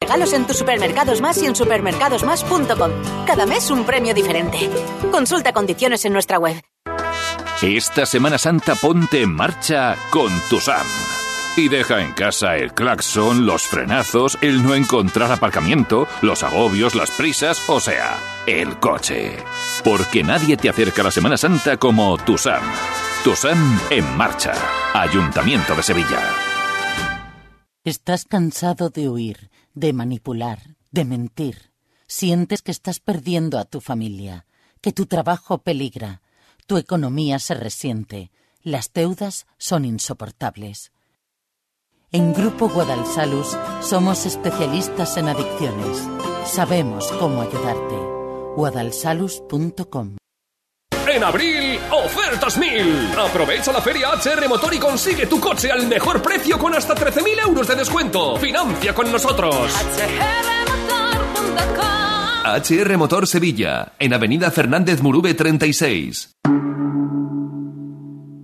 Regalos en tus supermercados más y en supermercadosmás.com. Cada mes un premio diferente. Consulta condiciones en nuestra web. Esta Semana Santa ponte en marcha con tu SAM. Y deja en casa el claxon, los frenazos, el no encontrar aparcamiento, los agobios, las prisas, o sea, el coche. Porque nadie te acerca a la Semana Santa como tu SAM. Tu SAM en marcha. Ayuntamiento de Sevilla. ¿Estás cansado de huir? De manipular, de mentir. Sientes que estás perdiendo a tu familia, que tu trabajo peligra, tu economía se resiente, las deudas son insoportables. En Grupo Guadalsalus somos especialistas en adicciones. Sabemos cómo ayudarte. guadalsalus.com en abril, ofertas mil. Aprovecha la feria HR Motor y consigue tu coche al mejor precio con hasta 13.000 euros de descuento. Financia con nosotros. HR Motor Sevilla, en Avenida Fernández Murube 36.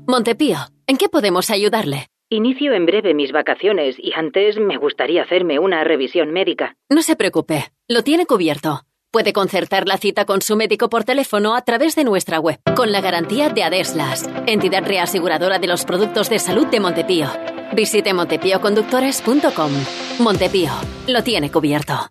Montepío, ¿en qué podemos ayudarle? Inicio en breve mis vacaciones y antes me gustaría hacerme una revisión médica. No se preocupe, lo tiene cubierto. Puede concertar la cita con su médico por teléfono a través de nuestra web, con la garantía de Adeslas, entidad reaseguradora de los productos de salud de Montepío. Visite montepíoconductores.com. Montepío, lo tiene cubierto.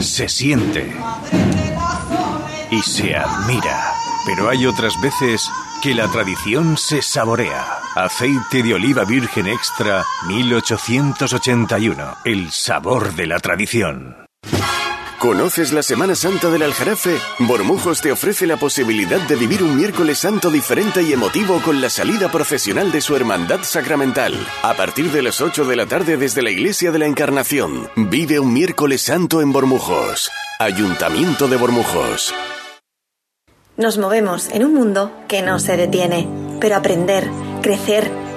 se siente y se admira. Pero hay otras veces que la tradición se saborea. Aceite de oliva virgen extra 1881. El sabor de la tradición. ¿Conoces la Semana Santa del Aljarafe? Bormujos te ofrece la posibilidad de vivir un miércoles santo diferente y emotivo con la salida profesional de su hermandad sacramental. A partir de las 8 de la tarde desde la Iglesia de la Encarnación, vive un miércoles santo en Bormujos. Ayuntamiento de Bormujos. Nos movemos en un mundo que no se detiene, pero aprender, crecer,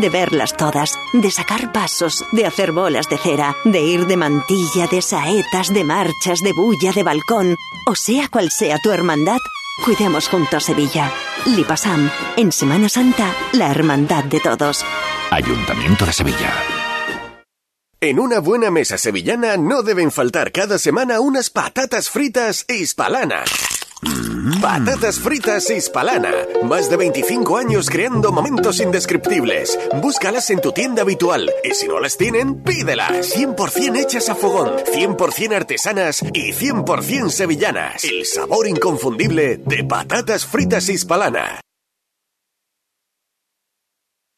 de verlas todas, de sacar pasos, de hacer bolas de cera, de ir de mantilla, de saetas, de marchas, de bulla, de balcón, o sea cual sea tu hermandad, cuidemos juntos Sevilla. Lipasam, en Semana Santa, la hermandad de todos. Ayuntamiento de Sevilla. En una buena mesa sevillana no deben faltar cada semana unas patatas fritas hispalanas. Patatas fritas Hispalana. Más de 25 años creando momentos indescriptibles. Búscalas en tu tienda habitual. Y si no las tienen, pídelas. 100% hechas a fogón, 100% artesanas y 100% sevillanas. El sabor inconfundible de patatas fritas Hispalana.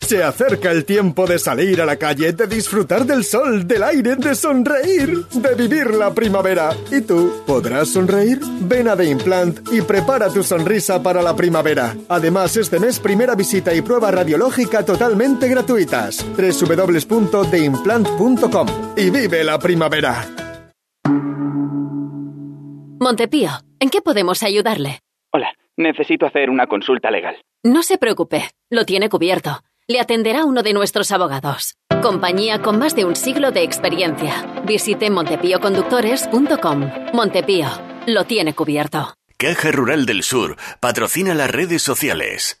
Se acerca el tiempo de salir a la calle, de disfrutar del sol, del aire, de sonreír, de vivir la primavera. ¿Y tú podrás sonreír? Ven a The Implant y prepara tu sonrisa para la primavera. Además, este mes primera visita y prueba radiológica totalmente gratuitas. www.theimplant.com y vive la primavera. Montepío, ¿en qué podemos ayudarle? Hola, necesito hacer una consulta legal. No se preocupe, lo tiene cubierto le atenderá uno de nuestros abogados. Compañía con más de un siglo de experiencia. Visite montepíoconductores.com. Montepío, lo tiene cubierto. Caja Rural del Sur patrocina las redes sociales.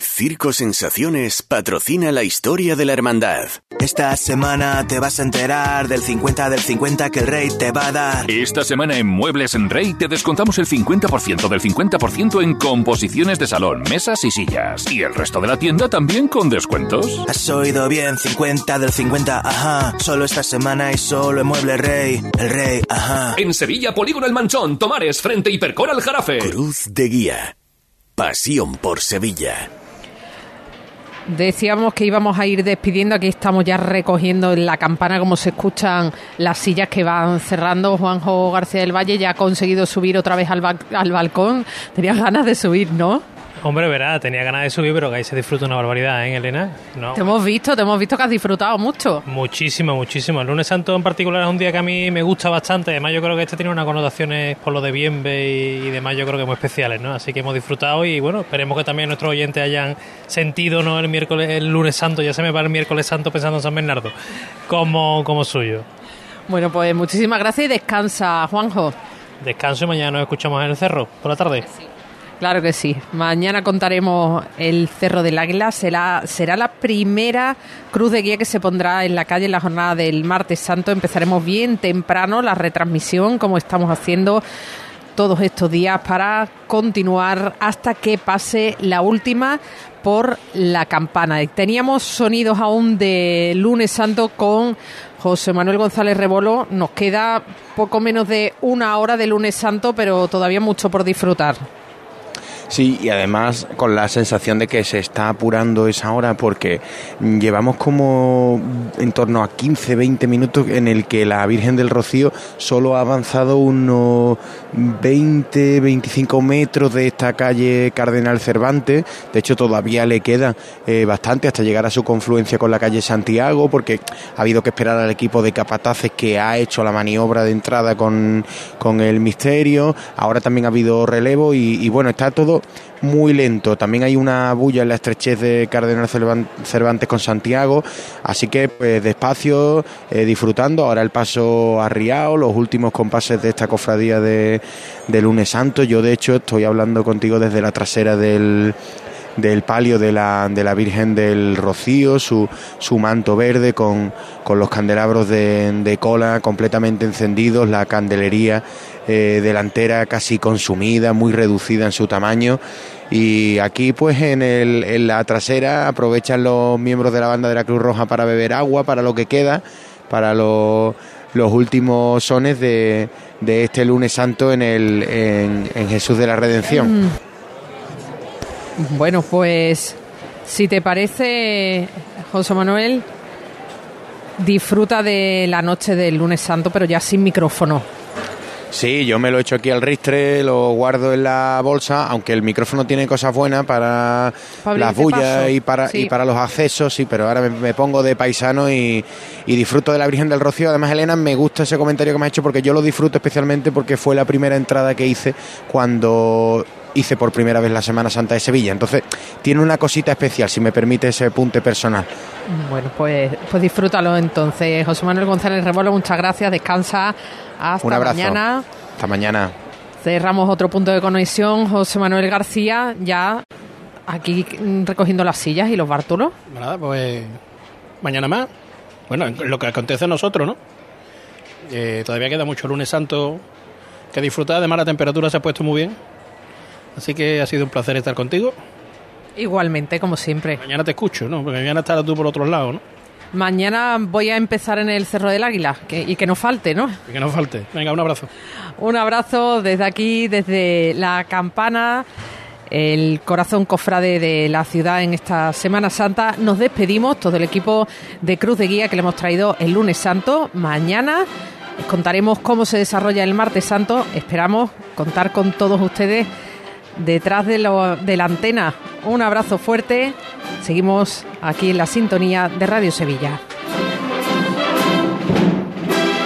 Circo Sensaciones patrocina la historia de la hermandad. Esta semana te vas a enterar del 50 del 50 que el rey te va a dar. Esta semana en Muebles en Rey te descontamos el 50% del 50% en composiciones de salón, mesas y sillas. Y el resto de la tienda también con descuentos. Has oído bien, 50 del 50, ajá. Solo esta semana y solo en Muebles Rey. El rey, ajá. En Sevilla, Polígono El Manchón, Tomares, frente Hipercor al Jarafe. Cruz de Guía. Pasión por Sevilla. Decíamos que íbamos a ir despidiendo, aquí estamos ya recogiendo en la campana como se escuchan las sillas que van cerrando. Juanjo García del Valle ya ha conseguido subir otra vez al, al balcón. Tenías ganas de subir, ¿no? Hombre, verá, tenía ganas de subir, pero que ahí se disfruta una barbaridad, ¿eh, Elena? No. Te hemos visto, te hemos visto que has disfrutado mucho. Muchísimo, muchísimo. El lunes santo en particular es un día que a mí me gusta bastante. Además, yo creo que este tiene unas connotaciones por lo de Bienve y, demás, yo creo que muy especiales, ¿no? Así que hemos disfrutado y bueno, esperemos que también nuestros oyentes hayan sentido, ¿no? El miércoles, el lunes santo, ya se me va el miércoles santo pensando en San Bernardo, como, como suyo. Bueno, pues muchísimas gracias y descansa, Juanjo. Descanso y mañana nos escuchamos en el cerro por la tarde. Claro que sí. Mañana contaremos el Cerro del Águila. Será, será la primera cruz de guía que se pondrá en la calle en la jornada del martes santo. Empezaremos bien temprano la retransmisión, como estamos haciendo todos estos días, para continuar hasta que pase la última por la campana. Teníamos sonidos aún de lunes santo con José Manuel González Rebolo. Nos queda poco menos de una hora de lunes santo, pero todavía mucho por disfrutar. Sí, y además con la sensación de que se está apurando esa hora porque llevamos como en torno a 15, 20 minutos en el que la Virgen del Rocío solo ha avanzado unos 20, 25 metros de esta calle Cardenal Cervantes. De hecho, todavía le queda eh, bastante hasta llegar a su confluencia con la calle Santiago porque ha habido que esperar al equipo de capataces que ha hecho la maniobra de entrada con, con el misterio. Ahora también ha habido relevo y, y bueno, está todo muy lento. También hay una bulla en la estrechez de Cardenal Cervantes con Santiago, así que pues despacio, eh, disfrutando. Ahora el paso a Riao, los últimos compases de esta cofradía de, de lunes santo. Yo de hecho estoy hablando contigo desde la trasera del del palio de la, de la Virgen del Rocío, su, su manto verde con, con los candelabros de, de, cola completamente encendidos, la candelería eh, delantera casi consumida, muy reducida en su tamaño. Y aquí, pues en, el, en la trasera, aprovechan los miembros de la banda de la Cruz Roja para beber agua, para lo que queda, para los, los últimos sones de, de este lunes santo en, el, en, en Jesús de la Redención. Mm. Bueno, pues si te parece, José Manuel, disfruta de la noche del lunes santo, pero ya sin micrófono. Sí, yo me lo echo aquí al ristre, lo guardo en la bolsa, aunque el micrófono tiene cosas buenas para, las bullas y para, y para los accesos, sí, pero ahora me, pongo de paisano y, y, disfruto de la Virgen del Rocío. Además, Elena, me gusta ese comentario que me ha hecho porque yo lo disfruto especialmente porque fue la primera entrada que hice cuando hice por primera vez la Semana Santa de Sevilla. Entonces, tiene una cosita especial, si me permite ese punto personal. Bueno, pues, pues disfrútalo entonces. José Manuel González Rebolo, muchas gracias. Descansa. Hasta Un abrazo. mañana. Hasta mañana. Cerramos otro punto de conexión. José Manuel García, ya aquí recogiendo las sillas y los bártulos. Nada, pues mañana más. Bueno, lo que acontece a nosotros, ¿no? Eh, todavía queda mucho lunes santo que disfrutar. Además, la temperatura se ha puesto muy bien. Así que ha sido un placer estar contigo. Igualmente, como siempre. Mañana te escucho, ¿no? Porque mañana estarás tú por otro lado, ¿no? Mañana voy a empezar en el Cerro del Águila que- y que no falte, ¿no? Y que no falte. Venga, un abrazo. Un abrazo desde aquí, desde la campana, el corazón cofrade de la ciudad en esta Semana Santa. Nos despedimos, todo el equipo de Cruz de Guía que le hemos traído el lunes santo. Mañana contaremos cómo se desarrolla el martes santo. Esperamos contar con todos ustedes detrás de, lo- de la antena. Un abrazo fuerte. Seguimos aquí en la sintonía de Radio Sevilla.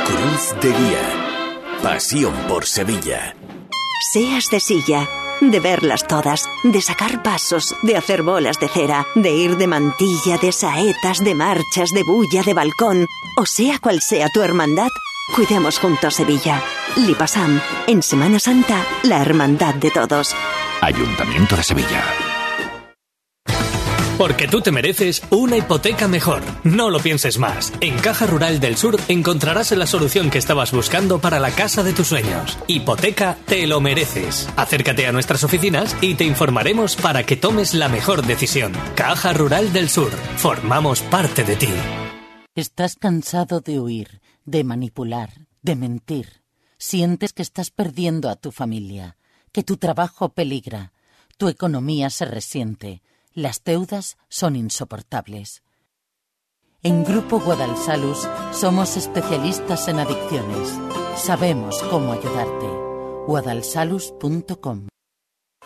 Cruz de Guía. Pasión por Sevilla. Seas de silla, de verlas todas, de sacar pasos, de hacer bolas de cera, de ir de mantilla, de saetas, de marchas, de bulla, de balcón, o sea cual sea tu hermandad, cuidemos juntos Sevilla. Lipasam, en Semana Santa, la hermandad de todos. Ayuntamiento de Sevilla. Porque tú te mereces una hipoteca mejor. No lo pienses más. En Caja Rural del Sur encontrarás la solución que estabas buscando para la casa de tus sueños. Hipoteca te lo mereces. Acércate a nuestras oficinas y te informaremos para que tomes la mejor decisión. Caja Rural del Sur. Formamos parte de ti. Estás cansado de huir, de manipular, de mentir. Sientes que estás perdiendo a tu familia, que tu trabajo peligra, tu economía se resiente, las deudas son insoportables. En Grupo Guadalsalus somos especialistas en adicciones. Sabemos cómo ayudarte. guadalsalus.com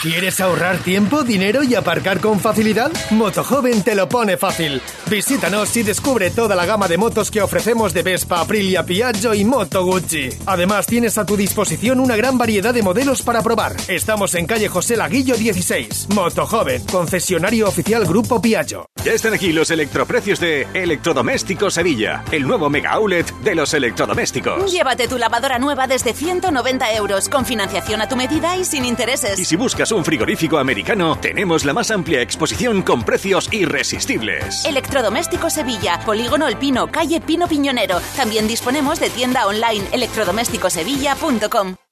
¿Quieres ahorrar tiempo, dinero y aparcar con facilidad? Motojoven te lo pone fácil. Visítanos y descubre toda la gama de motos que ofrecemos de Vespa, Aprilia, Piaggio y Moto Guzzi. Además, tienes a tu disposición una gran variedad de modelos para probar. Estamos en calle José Laguillo 16. Motojoven, concesionario oficial Grupo Piaggio. Ya están aquí los electroprecios de Electrodomésticos Sevilla, el nuevo mega outlet de los electrodomésticos. Llévate tu lavadora nueva desde 190 euros, con financiación a tu medida y sin intereses. Y si buscas un frigorífico americano, tenemos la más amplia exposición con precios irresistibles. Electrodomésticos Sevilla, Polígono El Pino, calle Pino Piñonero. También disponemos de tienda online electrodomésticosevilla.com.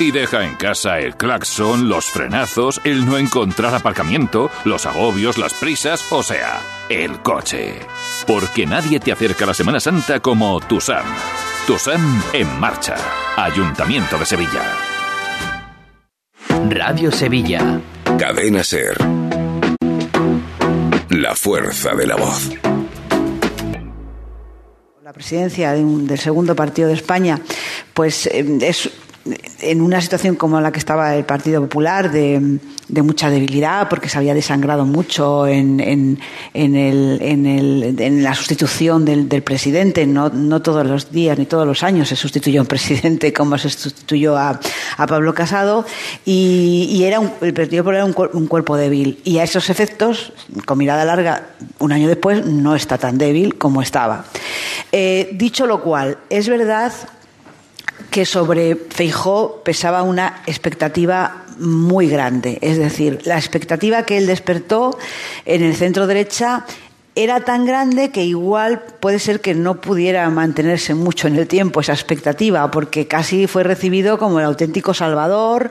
Y deja en casa el claxon, los frenazos, el no encontrar aparcamiento, los agobios, las prisas, o sea, el coche. Porque nadie te acerca a la Semana Santa como Tusam. Tusam en marcha. Ayuntamiento de Sevilla. Radio Sevilla. Cadena Ser. La fuerza de la voz. La presidencia de un- del segundo partido de España, pues eh, es en una situación como la que estaba el Partido Popular, de, mucha debilidad, porque se había desangrado mucho en, la sustitución del, presidente. No, todos los días ni todos los años se sustituyó a un presidente como se sustituyó a, Pablo Casado. Y, era un- el Partido Popular era un cuerpo débil. Y a esos efectos, con mirada larga, un año después, no está tan débil como estaba. Eh, dicho lo cual, es verdad que sobre Feijó pesaba una expectativa muy grande. Es decir, la expectativa que él despertó en el centro derecha era tan grande que igual puede ser que no pudiera mantenerse mucho en el tiempo esa expectativa, porque casi fue recibido como el auténtico salvador,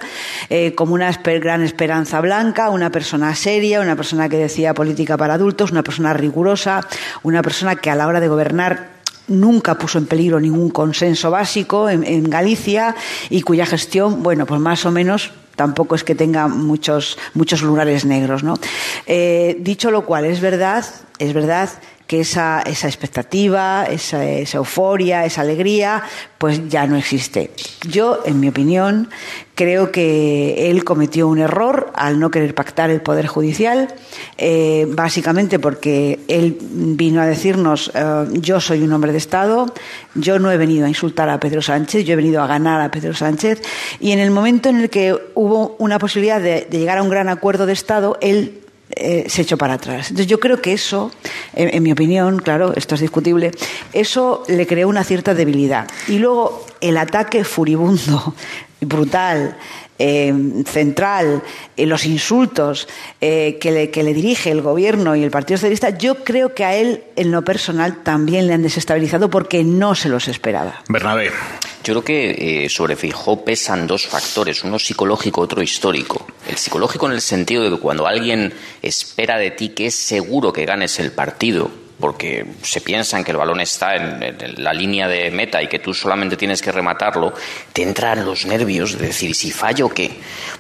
eh, como una gran esperanza blanca, una persona seria, una persona que decía política para adultos, una persona rigurosa, una persona que a la hora de gobernar nunca puso en peligro ningún consenso básico en, en Galicia y cuya gestión, bueno, pues más o menos tampoco es que tenga muchos, muchos lugares negros, ¿no? Eh, dicho lo cual, es verdad, es verdad que esa, esa expectativa, esa, esa euforia, esa alegría, pues ya no existe. Yo, en mi opinión, creo que él cometió un error al no querer pactar el Poder Judicial, eh, básicamente porque él vino a decirnos, eh, yo soy un hombre de Estado, yo no he venido a insultar a Pedro Sánchez, yo he venido a ganar a Pedro Sánchez, y en el momento en el que hubo una posibilidad de, de llegar a un gran acuerdo de Estado, él eh, se echó para atrás. Entonces yo creo que eso, en, en mi opinión, claro, esto es discutible, eso le creó una cierta debilidad. Y luego el ataque furibundo, brutal, eh, central, eh, los insultos eh, que, le, que le dirige el gobierno y el Partido Socialista, yo creo que a él, en lo personal, también le han desestabilizado porque no se los esperaba. Bernabé. Yo creo que eh, sobre Fijó pesan dos factores, uno psicológico, otro histórico. El psicológico en el sentido de que cuando alguien espera de ti que es seguro que ganes el partido, porque se piensan que el balón está en, la línea de meta y que tú solamente tienes que rematarlo, te entran los nervios de decir, ¿y si fallo qué?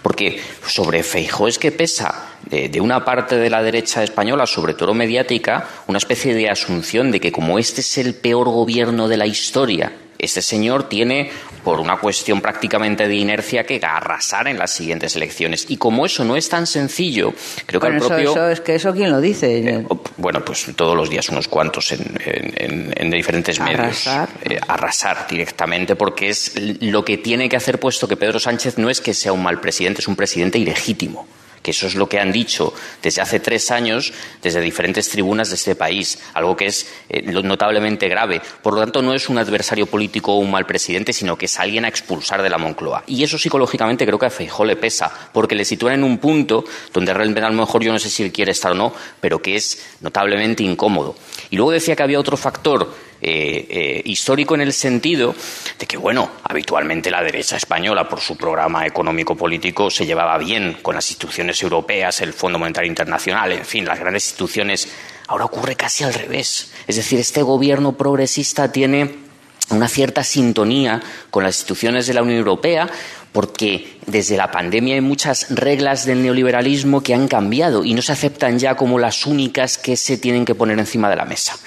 Porque sobre Feijó es que pesa de, de una parte de la derecha española, sobre todo mediática, una especie de asunción de que como este es el peor gobierno de la historia, este señor tiene, por una cuestión prácticamente de inercia, que arrasar en las siguientes elecciones. Y como eso no es tan sencillo, creo que el propio... eso es que eso quién lo dice. Bueno, pues todos los días unos cuantos en, en- en- en diferentes medios. Arrasar. Eh, arrasar directamente, porque es lo que tiene que hacer, puesto que Pedro Sánchez no es que sea un mal presidente, es un presidente ilegítimo. Que eso es lo que han dicho desde hace tres años desde diferentes tribunas de este país, algo que es eh, notablemente grave. Por lo tanto, no es un adversario político o un mal presidente, sino que es alguien a expulsar de la Moncloa. Y eso psicológicamente creo que a Feijó le pesa, porque le sitúan en un punto donde realmente a lo mejor yo no sé si él quiere estar o no, pero que es notablemente incómodo. Y luego decía que había otro factor eh, eh, histórico en el sentido de que, bueno, habitualmente la derecha española, por su programa económico-político, se llevaba bien con las instituciones europeas, el Fondo Monetario Internacional, en fin, las grandes instituciones. Ahora ocurre casi al revés. Es decir, este gobierno progresista tiene una cierta sintonía con las instituciones de la Unión Europea, porque desde la pandemia hay muchas reglas del neoliberalismo que han cambiado y no se aceptan ya como las únicas que se tienen que poner encima de la mesa.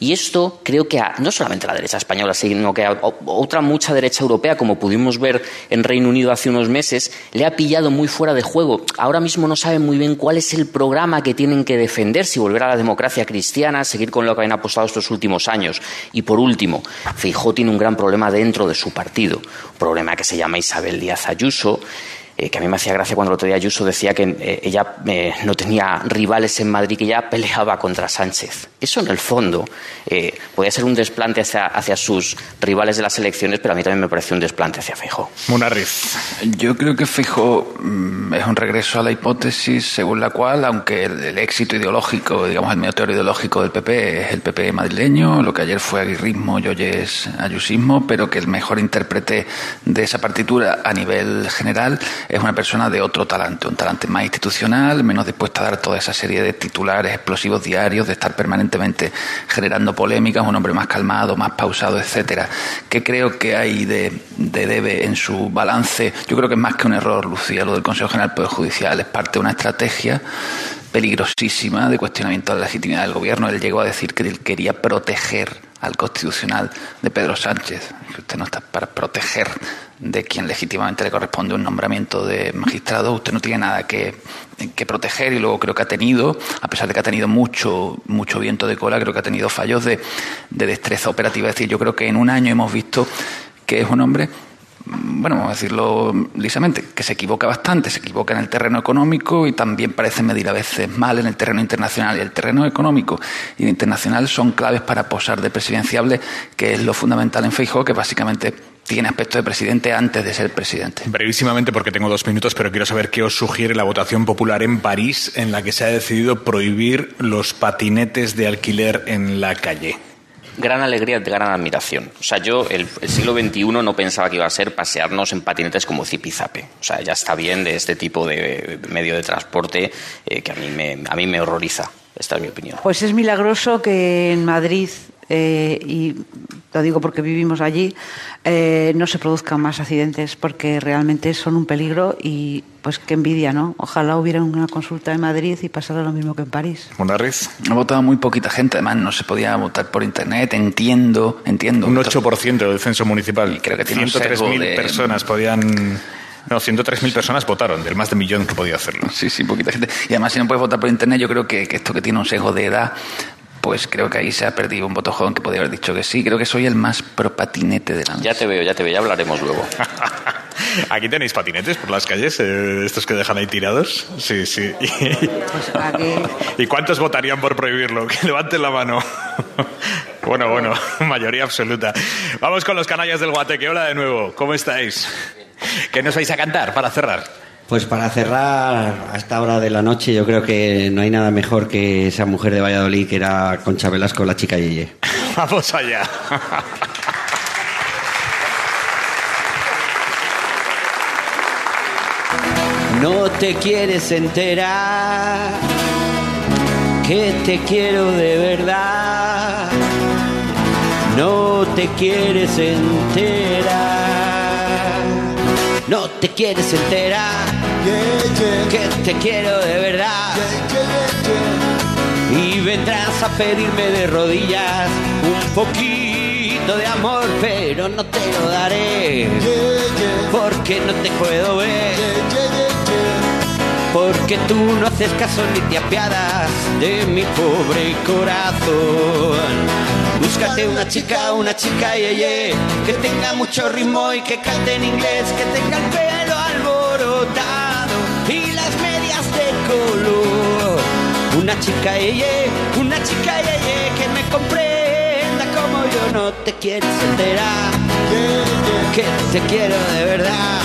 Y esto creo que a, no solamente a la derecha española, sino que a otra mucha derecha europea, como pudimos ver en Reino Unido hace unos meses, le ha pillado muy fuera de juego. Ahora mismo no saben muy bien cuál es el programa que tienen que defender, si volver a la democracia cristiana, seguir con lo que han apostado estos últimos años. Y por último, Feijóo tiene un gran problema dentro de su partido, un problema que se llama Isabel Díaz Ayuso. Que a mí me hacía gracia cuando el otro día Ayuso decía que ella no tenía rivales en Madrid, que ya peleaba contra Sánchez. Eso en el fondo podía ser un desplante hacia, hacia, sus rivales de las elecciones, pero a mí también me pareció un desplante hacia Feijóo. Munarriz. Yo creo que Feijóo mm, es un regreso a la hipótesis según la cual, aunque el, éxito ideológico, digamos el meteoro ideológico del PP es el PP madrileño, lo que ayer fue aguirrismo y hoy es ayusismo, pero que el mejor intérprete de esa partitura a nivel general es una persona de otro talante, un talante más institucional, menos dispuesta a dar toda esa serie de titulares explosivos diarios, de estar permanentemente generando polémicas, un hombre más calmado, más pausado, etcétera. ¿Qué creo que hay de, debe en su balance? Yo creo que es más que un error, Lucía, lo del Consejo General del Poder Judicial, es parte de una estrategia peligrosísima de cuestionamiento de la legitimidad del gobierno. Él llegó a decir que él quería proteger al constitucional de Pedro Sánchez, que usted no está para proteger de quien legítimamente le corresponde un nombramiento de magistrado, usted no tiene nada que, proteger y luego creo que ha tenido, a pesar de que ha tenido mucho, mucho viento de cola, creo que ha tenido fallos de, de destreza operativa. Es decir, yo creo que en un año hemos visto que es un hombre bueno, vamos a decirlo lisamente, que se equivoca bastante, se equivoca en el terreno económico y también parece medir a veces mal en el terreno internacional. Y el terreno económico y internacional son claves para posar de presidenciable, que es lo fundamental en Feijóo, que básicamente tiene aspecto de presidente antes de ser presidente. Brevísimamente, porque tengo dos minutos, pero quiero saber qué os sugiere la votación popular en París, en la que se ha decidido prohibir los patinetes de alquiler en la calle gran alegría, gran admiración. O sea, yo el, siglo XXI no pensaba que iba a ser pasearnos en patinetes como zipizape. O sea, ya está bien de este tipo de medio de transporte eh, que a mí, me, a mí me horroriza. Esta es mi opinión. Pues es milagroso que en Madrid eh, y lo digo porque vivimos allí, eh, no se produzcan más accidentes porque realmente son un peligro y pues qué envidia, ¿no? Ojalá hubiera una consulta en Madrid y pasara lo mismo que en París. Monarriz. Ha votado muy poquita gente, además no se podía votar por internet, entiendo, entiendo. Un 8% del censo municipal. Y creo que tiene 103.000 personas podían... No, 103.000 personas votaron, del más de millón que podía hacerlo. Sí, sí, poquita gente. Y además, si no puedes votar por internet, yo creo que, que esto que tiene un sesgo de edad pues creo que ahí se ha perdido un voto joven que podría haber dicho que sí. Creo que soy el más pro patinete de la Ya te veo, ya te veo, ya hablaremos luego. Aquí tenéis patinetes por las calles, eh, estos que dejan ahí tirados. Sí, sí. Pues ¿Y cuántos votarían por prohibirlo? Que levanten la mano. bueno, bueno, mayoría absoluta. Vamos con los canallas del Guateque. Hola de nuevo, ¿cómo estáis? ¿Qué nos vais a cantar para cerrar? Pues para cerrar a esta hora de la noche, yo creo que no hay nada mejor que esa mujer de Valladolid que era Concha Velasco, la chica Yeye. Vamos allá. No te quieres enterar que te quiero de verdad. No te quieres enterar no te quieres enterar que te quiero de verdad. y vendrás a pedirme de rodillas un poquito de amor, pero no te lo daré porque no te puedo ver. Porque tú no haces caso ni te apiadas de mi pobre corazón. Búscate una chica, una chica, yeye, que tenga mucho ritmo y que cante en inglés, que tenga el pelo Una chica, yeye, una chica, yeye, que me comprenda como yo no te quieres enterar, que te quiero de verdad.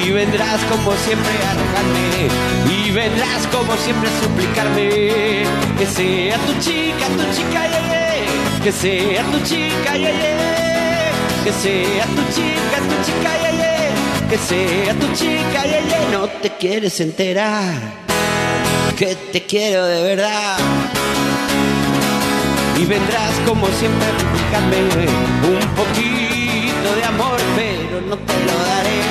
Y vendrás como siempre a rogarme y vendrás como siempre a suplicarme. Que sea tu chica, tu chica, yeah, que sea tu chica, yeah, que sea tu chica, tu chica, yeah, que sea tu chica, yeah, no te quieres enterar que te quiero de verdad y vendrás como siempre a suplicarme un poquito de amor, pero no te lo daré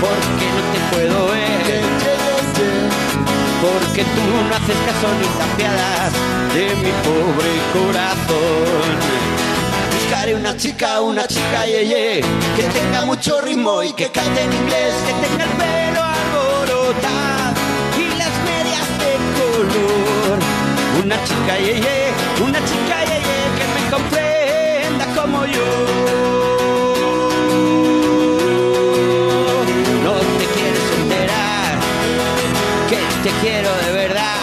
porque no te puedo ver. Porque tú no haces caso ni tapiadas de mi pobre corazón. Buscaré una chica, una chica yeye, que tenga mucho ritmo y que cante en inglés, que tenga el pelo alborotado una chica yeye, ye, una chica yeye ye, que me comprenda como yo. No te quieres enterar que te quiero de verdad.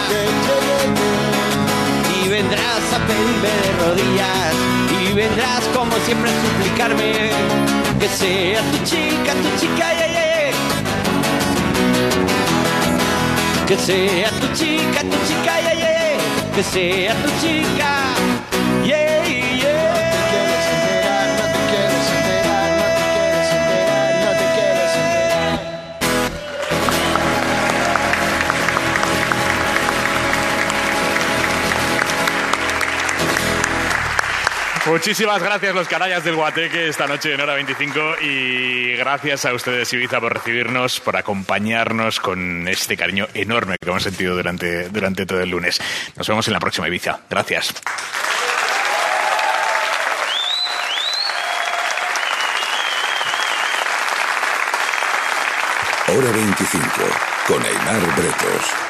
Y vendrás a pedirme de rodillas y vendrás como siempre a suplicarme que sea tu chica, tu chica yeye. Ye, Que sea tu chica, tu chica, yeah, yeah. Que sea tu chica, Muchísimas gracias los canallas del Guateque esta noche en hora 25 y gracias a ustedes Ibiza por recibirnos, por acompañarnos con este cariño enorme que hemos sentido durante, durante todo el lunes. Nos vemos en la próxima Ibiza. Gracias. Hora 25 con Aymar Bretos.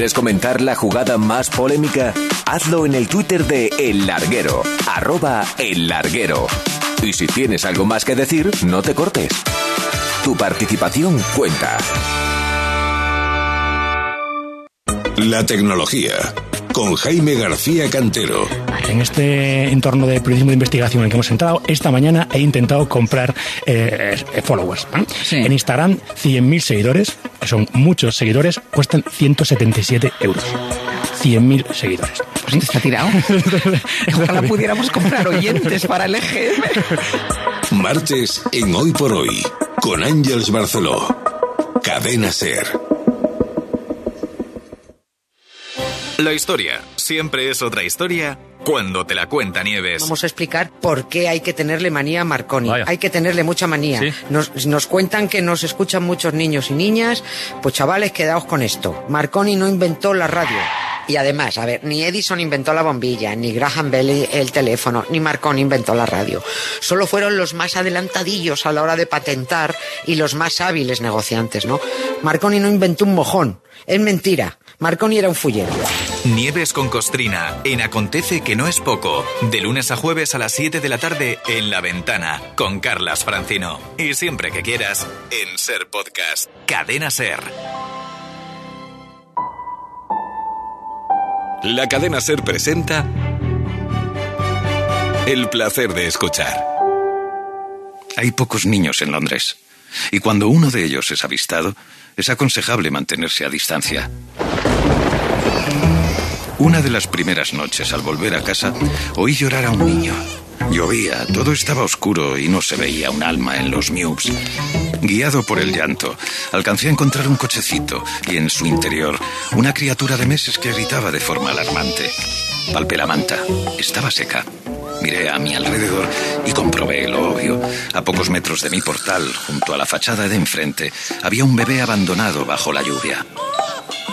¿Quieres comentar la jugada más polémica? Hazlo en el Twitter de El Larguero, arroba El Larguero. Y si tienes algo más que decir, no te cortes. Tu participación cuenta. La tecnología con Jaime García Cantero. En este entorno de periodismo de investigación en el que hemos entrado, esta mañana he intentado comprar eh, eh, followers. ¿eh? En Instagram, 100.000 seguidores, que son muchos seguidores, cuestan 177 euros. 100.000 seguidores. Pues está tirado. Ojalá pudiéramos comprar oyentes para el EGM. Martes en Hoy por Hoy con Ángeles Barceló. Cadena Ser. La historia siempre es otra historia cuando te la cuenta Nieves. Vamos a explicar por qué hay que tenerle manía a Marconi. Hay que tenerle mucha manía. Sí. Nos, nos cuentan que nos escuchan muchos niños y niñas. Pues chavales, quedaos con esto. Marconi no inventó la radio. Y además, a ver, ni Edison inventó la bombilla, ni Graham Bell el teléfono, ni Marconi inventó la radio. Solo fueron los más adelantadillos a la hora de patentar y los más hábiles negociantes, ¿no? Marconi no inventó un mojón. Es mentira. Marconi era un fullero. Nieves con Costrina en Acontece que no es poco. De lunes a jueves a las 7 de la tarde en La Ventana con Carlas Francino. Y siempre que quieras en Ser Podcast. Cadena Ser. La cadena Ser presenta El placer de escuchar. Hay pocos niños en Londres, y cuando uno de ellos es avistado, es aconsejable mantenerse a distancia. Una de las primeras noches al volver a casa, oí llorar a un niño. Llovía, todo estaba oscuro y no se veía un alma en los Mubs. Guiado por el llanto, alcancé a encontrar un cochecito y en su interior una criatura de meses que gritaba de forma alarmante. Palpé la manta, estaba seca. Miré a mi alrededor y comprobé lo obvio. A pocos metros de mi portal, junto a la fachada de enfrente, había un bebé abandonado bajo la lluvia.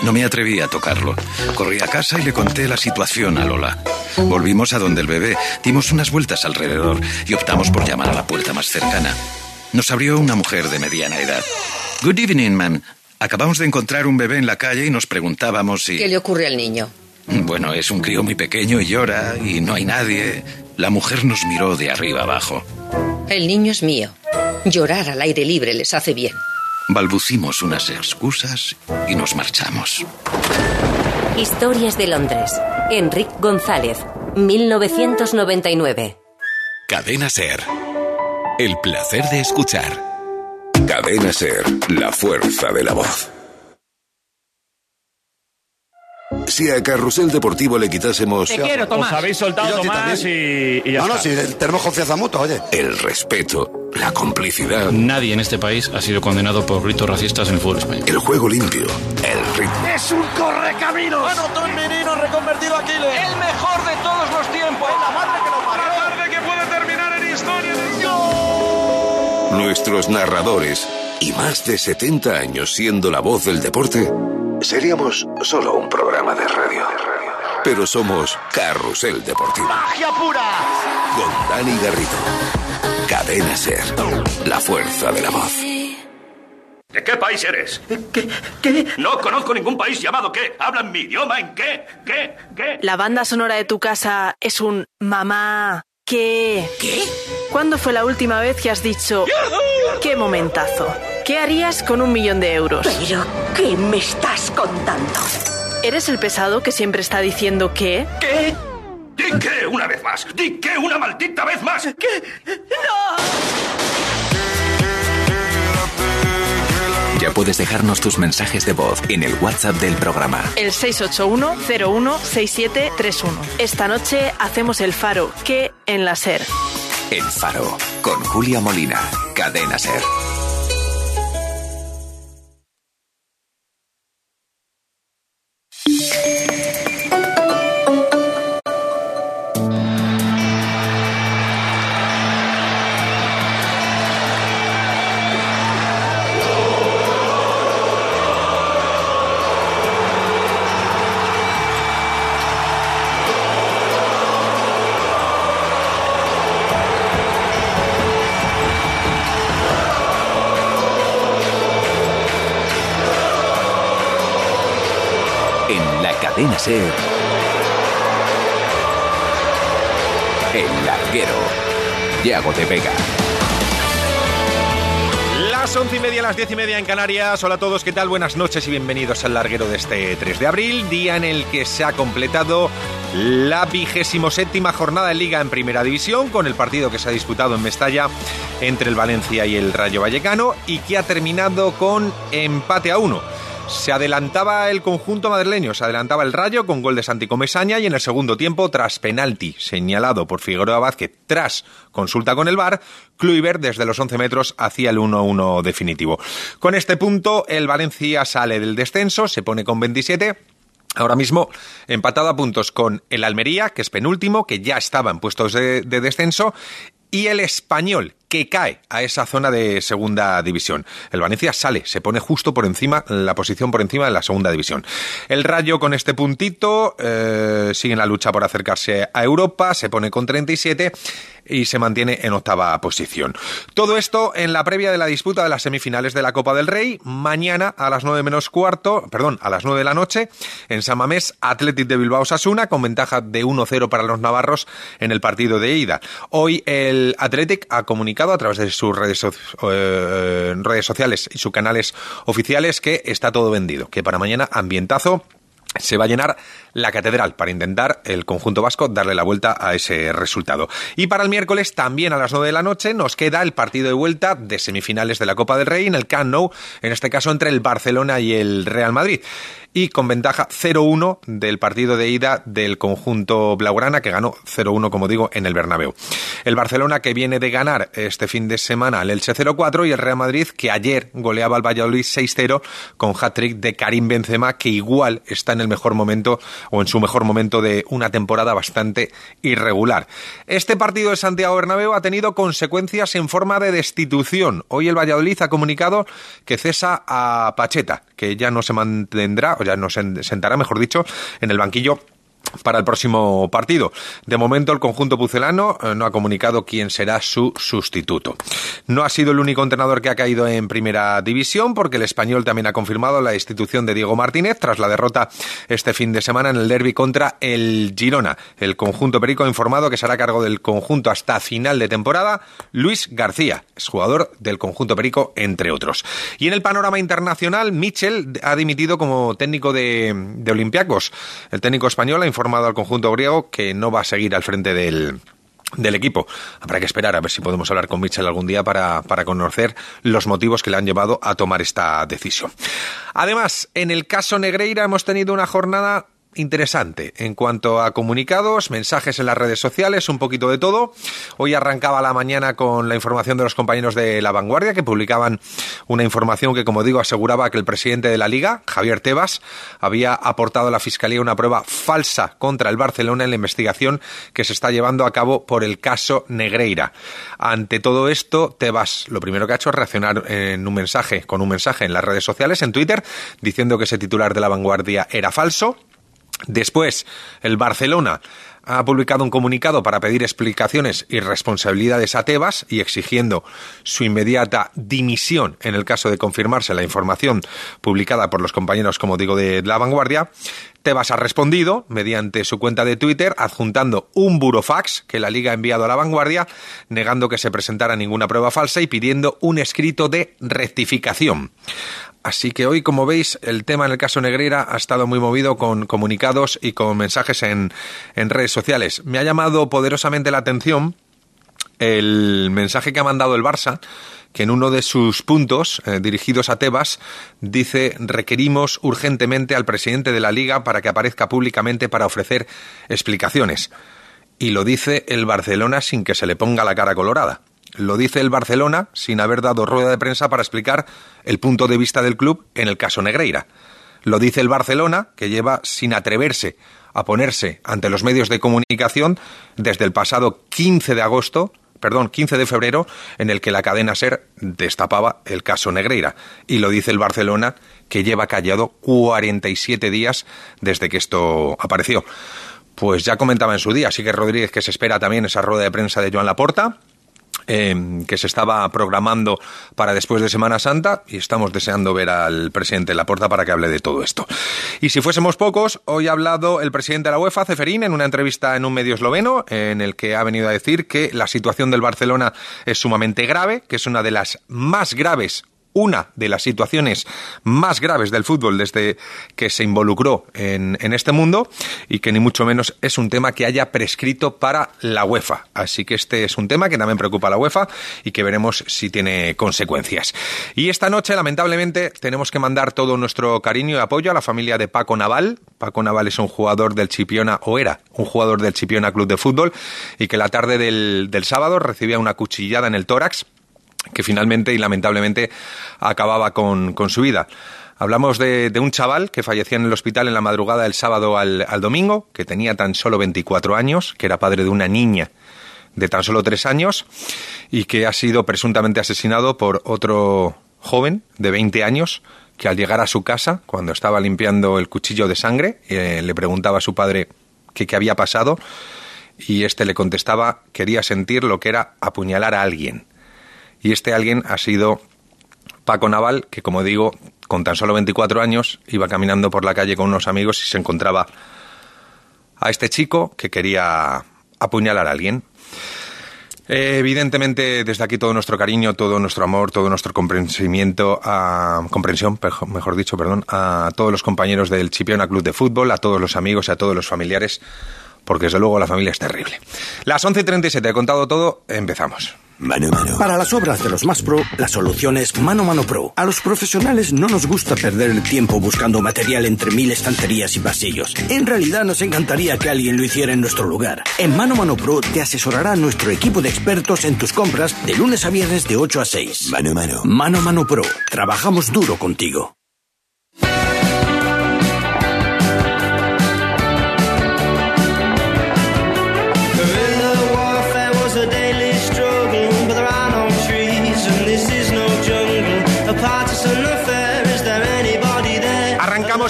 No me atreví a tocarlo. Corrí a casa y le conté la situación a Lola. Volvimos a donde el bebé, dimos unas vueltas alrededor y optamos por llamar a la puerta más cercana. Nos abrió una mujer de mediana edad. Good evening, ma'am. Acabamos de encontrar un bebé en la calle y nos preguntábamos si... ¿Qué le ocurre al niño? Bueno, es un crío muy pequeño y llora y no hay nadie. La mujer nos miró de arriba abajo. El niño es mío. Llorar al aire libre les hace bien. Balbucimos unas excusas y nos marchamos. Historias de Londres. Enrique González, 1999. Cadena Ser. El placer de escuchar. Cadena Ser, la fuerza de la voz. Si a Carrusel Deportivo le quitásemos... Te quiero, Tomás. Os habéis soltado, Tomás, y, y ya No, no, está. si tenemos confianza mutua, oye. El respeto, la complicidad, Nadie en este país ha sido condenado por gritos racistas en el fútbol español. el juego limpio, el ritmo. ¡Es un correcaminos! Anotó en menino reconvertido a Aquiles. El mejor de todos los tiempos. La madre que lo parió. La tarde que puede terminar en historia Nuestros narradores y más de 70 años siendo la voz del deporte, seríamos solo un programa de radio. Pero somos Carrusel Deportivo. ¡Magia pura! Con Dani Garrido. Cadena Ser. La fuerza de la voz. qué país eres? ¿Qué? ¿Qué? No conozco ningún país llamado qué. ¿Hablan mi idioma? ¿En qué? ¿Qué? ¿Qué? La banda sonora de tu casa es un mamá. ¿Qué? ¿Qué? ¿Cuándo fue la última vez que has dicho qué momentazo? ¿Qué harías con un millón de euros? ¿Pero qué me estás contando? ¿Eres el pesado que siempre está diciendo qué? ¿Qué? ¡Di qué una vez más! ¡Di qué una maldita vez más! ¿Qué? ¡No! Ya puedes dejarnos tus mensajes de voz en el WhatsApp del programa. El 681-016731. Esta noche hacemos el faro. ¿Qué en la SER? El Faro, con Julia Molina, Cadena Ser. El larguero. Yago de Vega. Las once y media, las diez y media en Canarias. Hola a todos, ¿qué tal? Buenas noches y bienvenidos al larguero de este 3 de abril, día en el que se ha completado la vigésimo séptima jornada de Liga en Primera División, con el partido que se ha disputado en Mestalla entre el Valencia y el Rayo Vallecano y que ha terminado con empate a uno. Se adelantaba el conjunto madrileño, se adelantaba el Rayo con gol de Santi Comesaña y en el segundo tiempo, tras penalti señalado por Figueroa Vázquez tras consulta con el VAR, Kluivert desde los 11 metros hacía el 1-1 definitivo. Con este punto, el Valencia sale del descenso, se pone con 27. Ahora mismo empatado a puntos con el Almería, que es penúltimo, que ya estaba en puestos de, de descenso, y el Español, que cae a esa zona de segunda división. El Valencia sale, se pone justo por encima, la posición por encima de la segunda división. El Rayo con este puntito eh, sigue en la lucha por acercarse a Europa, se pone con 37 y se mantiene en octava posición. Todo esto en la previa de la disputa de las semifinales de la Copa del Rey, mañana a las 9 menos cuarto, perdón, a las 9 de la noche, en San Mamés, Athletic de Bilbao Sasuna, con ventaja de 1-0 para los navarros en el partido de ida. Hoy el Athletic ha comunicado a través de sus redes, so eh, redes sociales y sus canales oficiales que está todo vendido, que para mañana ambientazo se va a llenar la catedral para intentar el conjunto vasco darle la vuelta a ese resultado. Y para el miércoles, también a las 9 de la noche, nos queda el partido de vuelta de semifinales de la Copa del Rey en el Camp Nou, en este caso entre el Barcelona y el Real Madrid. Y con ventaja 0-1 del partido de ida del conjunto Blaugrana, que ganó 0-1, como digo, en el Bernabéu. El Barcelona que viene de ganar este fin de semana al Elche 0-4 y el Real Madrid que ayer goleaba al Valladolid 6-0 con hat-trick de Karim Benzema, que igual está en el mejor momento o en su mejor momento de una temporada bastante irregular. Este partido de Santiago Bernabéu ha tenido consecuencias en forma de destitución. Hoy el Valladolid ha comunicado que cesa a Pacheta, que ya no se mantendrá, o ya no se sentará, mejor dicho, en el banquillo para el próximo partido. De momento, el conjunto pucelano eh, no ha comunicado quién será su sustituto. No ha sido el único entrenador que ha caído en primera división, porque el español también ha confirmado la institución de Diego Martínez tras la derrota este fin de semana en el derby contra el Girona. El conjunto perico ha informado que será cargo del conjunto hasta final de temporada Luis García, es jugador del conjunto perico, entre otros. Y en el panorama internacional, Michel ha dimitido como técnico de, de Olympiacos. El técnico español ha informado al conjunto griego que no va a seguir al frente del, del equipo. Habrá que esperar a ver si podemos hablar con Mitchell algún día para, para, conocer los motivos que le han llevado a tomar esta decisión. Además, en el caso Negreira hemos tenido una jornada interesante en cuanto a comunicados, mensajes en las redes sociales, un poquito de todo. Hoy arrancaba la mañana con la información de los compañeros de La Vanguardia que publicaban una información que, como digo, aseguraba que el presidente de la Liga, Javier Tebas, había aportado a la Fiscalía una prueba falsa contra el Barcelona en la investigación que se está llevando a cabo por el caso Negreira. Ante todo esto, Tebas lo primero que ha hecho es reaccionar en un mensaje, con un mensaje en las redes sociales, en Twitter, diciendo que ese titular de La Vanguardia era falso Después, el Barcelona ha publicado un comunicado para pedir explicaciones y responsabilidades a Tebas y exigiendo su inmediata dimisión en el caso de confirmarse la información publicada por los compañeros, como digo, de La Vanguardia. Tebas ha respondido mediante su cuenta de Twitter adjuntando un burofax que la Liga ha enviado a La Vanguardia, negando que se presentara ninguna prueba falsa y pidiendo un escrito de rectificación. Así que hoy, como veis, el tema en el caso Negreira ha estado muy movido con comunicados y con mensajes en, redes sociales. Me ha llamado poderosamente la atención el mensaje que ha mandado el Barça, que en uno de sus puntos eh, dirigidos a Tebas dice requerimos urgentemente al presidente de la liga para que aparezca públicamente para ofrecer explicaciones. Y lo dice el Barcelona sin que se le ponga la cara colorada. Lo dice el Barcelona sin haber dado rueda de prensa para explicar el punto de vista del club en el caso Negreira. Lo dice el Barcelona, que lleva sin atreverse a ponerse ante los medios de comunicación desde el pasado 15 de agosto, perdón, 15 de febrero, en el que la cadena SER destapaba el caso Negreira. Y lo dice el Barcelona, que lleva callado 47 días desde que esto apareció. Pues ya comentaba en su día, así que Rodríguez que se espera también esa rueda de prensa de Joan Laporta, Em, que se estaba programando para después de Semana Santa y estamos deseando ver al presidente Laporta para que hable de todo esto. Y si fuésemos pocos, hoy ha hablado el presidente de la UEFA, Ceferín, en una entrevista en un medio esloveno, en el que ha venido a decir que la situación del Barcelona es sumamente grave, que es una de las más graves una de las situaciones más graves del fútbol desde que se involucró en, este mundo y que ni mucho menos es un tema que haya prescrito para la UEFA. Así que este es un tema que también preocupa a la UEFA y que veremos si tiene consecuencias. Y esta noche, lamentablemente, tenemos que mandar todo nuestro cariño y apoyo a la familia de Paco Naval. Paco Naval es un jugador del Chipiona, o era un jugador del Chipiona Club de Fútbol, y que la tarde del, del sábado recibía una cuchillada en el tórax que finalmente y lamentablemente acababa con, su vida. Hablamos de, un chaval que fallecía en el hospital en la madrugada del sábado al, domingo, que tenía tan solo 24 años, que era padre de una niña de tan solo 3 años y que ha sido presuntamente asesinado por otro joven de 20 años que al llegar a su casa, cuando estaba limpiando el cuchillo de sangre, eh, le preguntaba a su padre qué había pasado y éste le contestaba quería sentir lo que era apuñalar a alguien. Y este alguien ha sido Paco Naval, que como digo, con tan solo 24 años, iba caminando por la calle con unos amigos y se encontraba a este chico que quería apuñalar a alguien. Eh, evidentemente, desde aquí todo nuestro cariño, todo nuestro amor, todo nuestro comprensimiento, a, comprensión, mejor dicho, perdón, a todos los compañeros del Chipiona Club de Fútbol, a todos los amigos y a todos los familiares, porque desde luego la familia es terrible. Las 11.37, he contado todo, empezamos. Mano Mano. Para las obras de los más pro, la solución es Mano Mano Pro. A los profesionales no nos gusta perder el tiempo buscando material entre mil estanterías y pasillos. En realidad nos encantaría que alguien lo hiciera en nuestro lugar. En Mano Mano Pro te asesorará nuestro equipo de expertos en tus compras de lunes a viernes de 8 a 6. Mano Mano. Mano Mano Pro. Trabajamos duro contigo.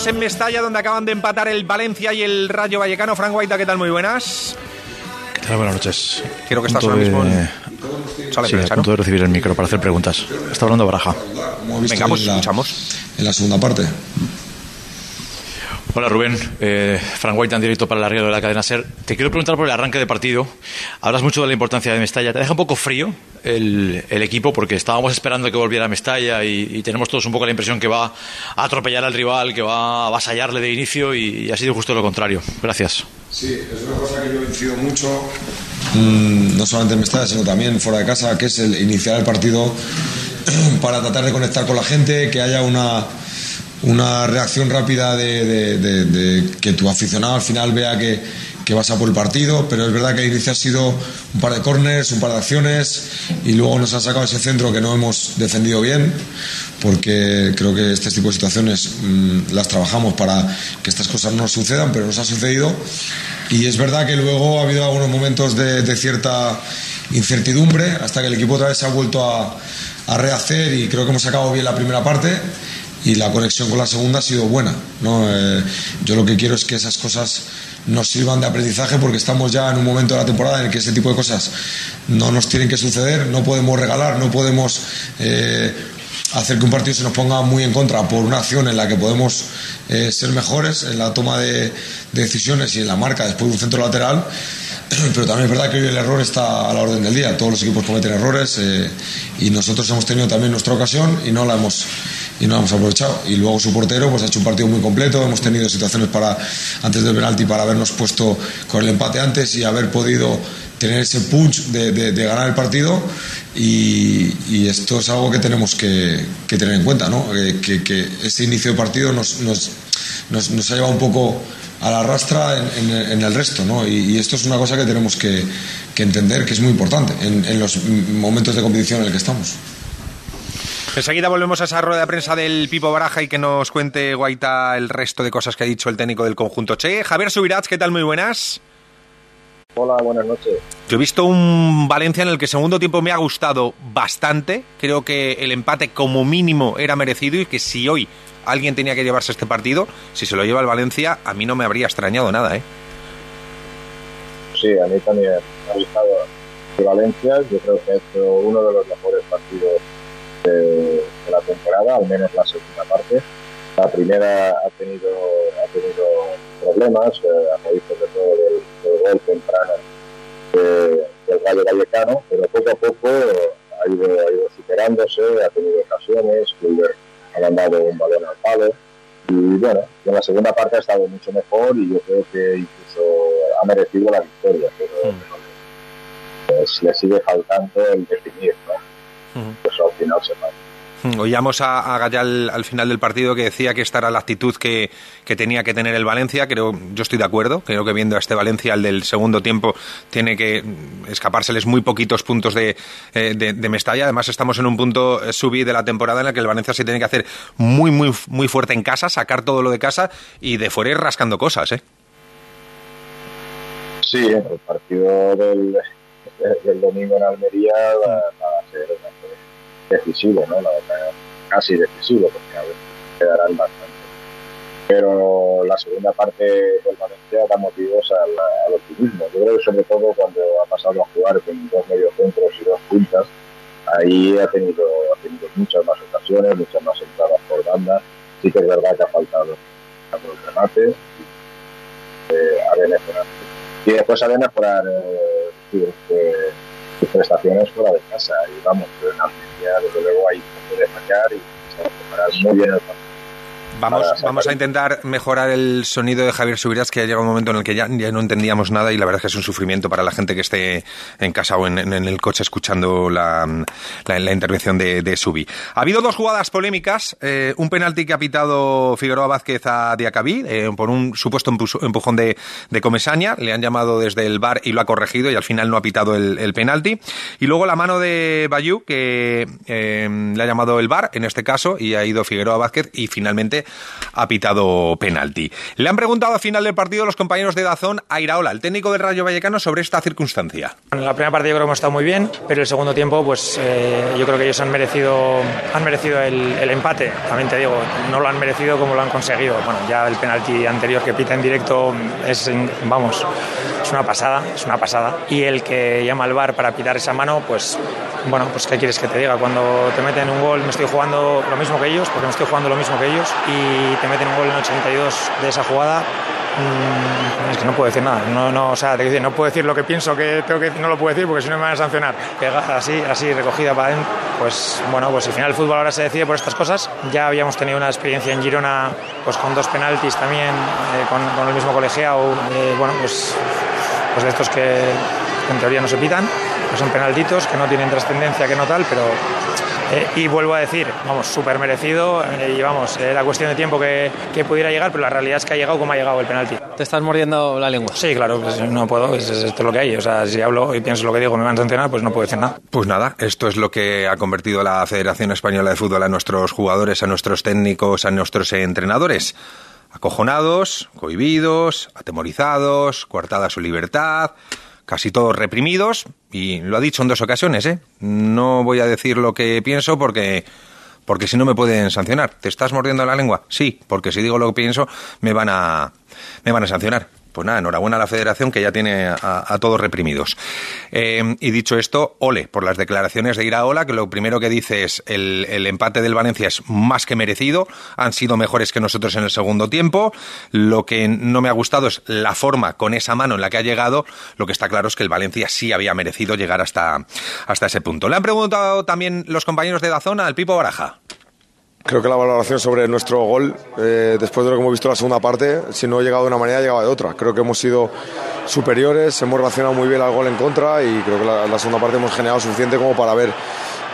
En Mestalla, donde acaban de empatar el Valencia y el Rayo Vallecano. Frank Guaita, ¿qué tal? Muy buenas. ¿Qué tal? Buenas noches. Quiero que estás ahora mismo en... sí, a punto de recibir el micro para hacer preguntas. Está hablando Baraja. Venga, pues escuchamos. En la segunda parte. Hola Rubén, eh, Frank White en directo para el larguero de la cadena SER. Te quiero preguntar por el arranque de partido. Hablas mucho de la importancia de Mestalla. ¿Te deja un poco frío el, equipo? Porque estábamos esperando que volviera Mestalla y, tenemos todos un poco la impresión que va a atropellar al rival, que va a avasallarle de inicio y, ha sido justo lo contrario. Gracias. Sí, es una cosa que yo incido mucho, mm, no solamente en Mestalla, sino también fuera de casa, que es el iniciar el partido para tratar de conectar con la gente, que haya una una reacción rápida de, que tu aficionado al final vea que, que, vas a por el partido, pero es verdad que inicio ha sido un par de corners, un par de acciones y luego nos ha sacado ese centro que no hemos defendido bien, porque creo que este tipo de situaciones mm, las trabajamos para que estas cosas no sucedan, pero nos ha sucedido. Y es verdad que luego ha habido algunos momentos de, cierta incertidumbre hasta que el equipo otra vez se ha vuelto a, a rehacer y creo que hemos sacado bien la primera parte y la conexión con la segunda ha sido buena. ¿no? Eh, yo lo que quiero es que esas cosas nos sirvan de aprendizaje porque estamos ya en un momento de la temporada en el que ese tipo de cosas no nos tienen que suceder, no podemos regalar, no podemos eh, hacer que un partido se nos ponga muy en contra por una acción en la que podemos eh, ser mejores en la toma de, decisiones y en la marca después de un centro lateral. Pero también es verdad que hoy el error está a la orden del día. Todos los equipos cometen errores y nosotros hemos tenido también nuestra ocasión y no la hemos y no hemos aprovechado. Y luego su portero pues ha hecho un partido muy completo, hemos tenido situaciones para antes del penalti para habernos puesto con el empate antes y haber podido tener ese punch de, ganar el partido y, esto es algo que tenemos que, tener en cuenta, ¿no? Eh, que, ese inicio de partido nos, nos, nos, ha llevado un poco a la rastra en, el resto, ¿no? Y, esto es una cosa que tenemos que, entender que es muy importante en los momentos de competición en el que estamos. Enseguida volvemos a esa rueda de prensa del Pipo Baraja y que nos cuente Guaita el resto de cosas que ha dicho el técnico del conjunto Che. Javier Subirats, ¿qué tal? Muy buenas. Hola, buenas noches. Yo he visto un Valencia en el que el segundo tiempo me ha gustado bastante. Creo que el empate como mínimo era merecido y que si hoy alguien tenía que llevarse este partido, si se lo lleva el Valencia, a mí no me habría extrañado nada, ¿eh? Sí, a mí también me ha gustado el Valencia. Yo creo que ha hecho uno de los mejores partidos de, la temporada, al menos la segunda parte. La primera ha tenido, ha tenido problemas, eh, a raíz de todo del, gol temprano del Rayo Vallecano, pero poco a poco ha ido, ha ido superándose, ha tenido ocasiones, ha mandado un balón al palo. Y bueno, en la segunda parte ha estado mucho mejor y yo creo que incluso ha merecido la victoria, pero mm. le sigue faltando el definir, ¿no? pues al final se hmm, Oíamos a, a Gallal al final del partido que decía que esta era la actitud que, tenía que tener el Valencia. Creo, yo estoy de acuerdo. Creo que viendo a este Valencia, el del segundo tiempo, tiene que escapárseles muy poquitos puntos de, eh, de, Mestalla. Además, estamos en un punto eh, subí de la temporada en el que el Valencia se tiene que hacer muy, muy, muy fuerte en casa, sacar todo lo de casa y de fuera ir rascando cosas, ¿eh? Sí, el partido del, del domingo en Almería decisivo, ¿no? casi decisivo, porque a veces quedarán bastante. Pero la segunda parte del Valencia da motivos al, optimismo. Yo creo que sobre todo cuando ha pasado a jugar con dos mediocentros y dos puntas, ahí ha tenido, ha tenido muchas más ocasiones, muchas más entradas por banda. Sí que es verdad que ha faltado el remate, eh, de mejorar. Y después de mejorar eh, sus prestaciones fuera de casa. Y vamos, en Argentina, desde luego, ahí puede fallar y se va a preparar muy bien el partido. Vamos, vamos a intentar mejorar el sonido de Javier Subiras, que ha llegado un momento en el que ya, ya, no entendíamos nada y la verdad es que es un sufrimiento para la gente que esté en casa o en, el coche escuchando la, la, intervención de, de, Subi. Ha habido dos jugadas polémicas, eh, un penalti que ha pitado Figueroa Vázquez a Diacabí eh, por un supuesto empujón de, de, Comesaña, le han llamado desde el bar y lo ha corregido y al final no ha pitado el, el penalti. Y luego la mano de Bayú, que eh, le ha llamado el bar en este caso y ha ido Figueroa Vázquez y finalmente ha pitado penalti. Le han preguntado al final del partido los compañeros de Dazón a Iraola, el técnico del Rayo Vallecano, sobre esta circunstancia. En la primera parte yo creo que hemos estado muy bien, pero el segundo tiempo, pues eh, yo creo que ellos han merecido, han merecido el, empate. También te digo, no lo han merecido como lo han conseguido. Bueno, ya el penalti anterior que pita en directo es, vamos, es una pasada, es una pasada. Y el que llama al bar para pitar esa mano, pues bueno, pues qué quieres que te diga. Cuando te meten un gol, me estoy jugando lo mismo que ellos, porque me estoy jugando lo mismo que ellos. Y te meten un gol en 82 de esa jugada, mm, es que no puedo decir nada. No, no, o sea, te no puedo decir lo que pienso que tengo que no lo puedo decir porque si no me van a sancionar. así, así recogida para adentro, pues bueno, pues al final el fútbol ahora se decide por estas cosas. Ya habíamos tenido una experiencia en Girona, pues con dos penaltis también, eh, con, el mismo colegiado, eh, bueno, pues, pues de estos que en teoría no se pitan, que son penaltitos, que no tienen trascendencia, que no tal, pero eh, y vuelvo a decir, vamos, súper merecido eh, y vamos, era cuestión de tiempo que, que, pudiera llegar, pero la realidad es que ha llegado como ha llegado el penalti. ¿Te estás mordiendo la lengua? Sí, claro, pues no puedo, es, esto es lo que hay. O sea, si hablo y pienso lo que digo, me van a sancionar, pues no puedo decir nada. Pues nada, esto es lo que ha convertido la Federación Española de Fútbol a nuestros jugadores, a nuestros técnicos, a nuestros entrenadores. Acojonados, cohibidos, atemorizados, coartada su libertad casi todos reprimidos, y lo ha dicho en dos ocasiones, ¿eh? No voy a decir lo que pienso porque porque si no me pueden sancionar. ¿Te estás mordiendo la lengua? Sí, porque si digo lo que pienso, me van a, me van a sancionar. Pues nada, enhorabuena a la federación que ya tiene a, todos reprimidos. Eh, y dicho esto, ole por las declaraciones de Iraola, que lo primero que dice es el, el empate del Valencia es más que merecido, han sido mejores que nosotros en el segundo tiempo. Lo que no me ha gustado es la forma con esa mano en la que ha llegado. Lo que está claro es que el Valencia sí había merecido llegar hasta, hasta ese punto. Le han preguntado también los compañeros de Dazón al Pipo Baraja. Creo que la valoración sobre nuestro gol, eh, después de lo que hemos visto en la segunda parte, si no llegado de una manera, ha llegado de otra. Creo que hemos sido superiores, hemos reaccionado muy bien al gol en contra y creo que la, segunda parte hemos generado suficiente como para haber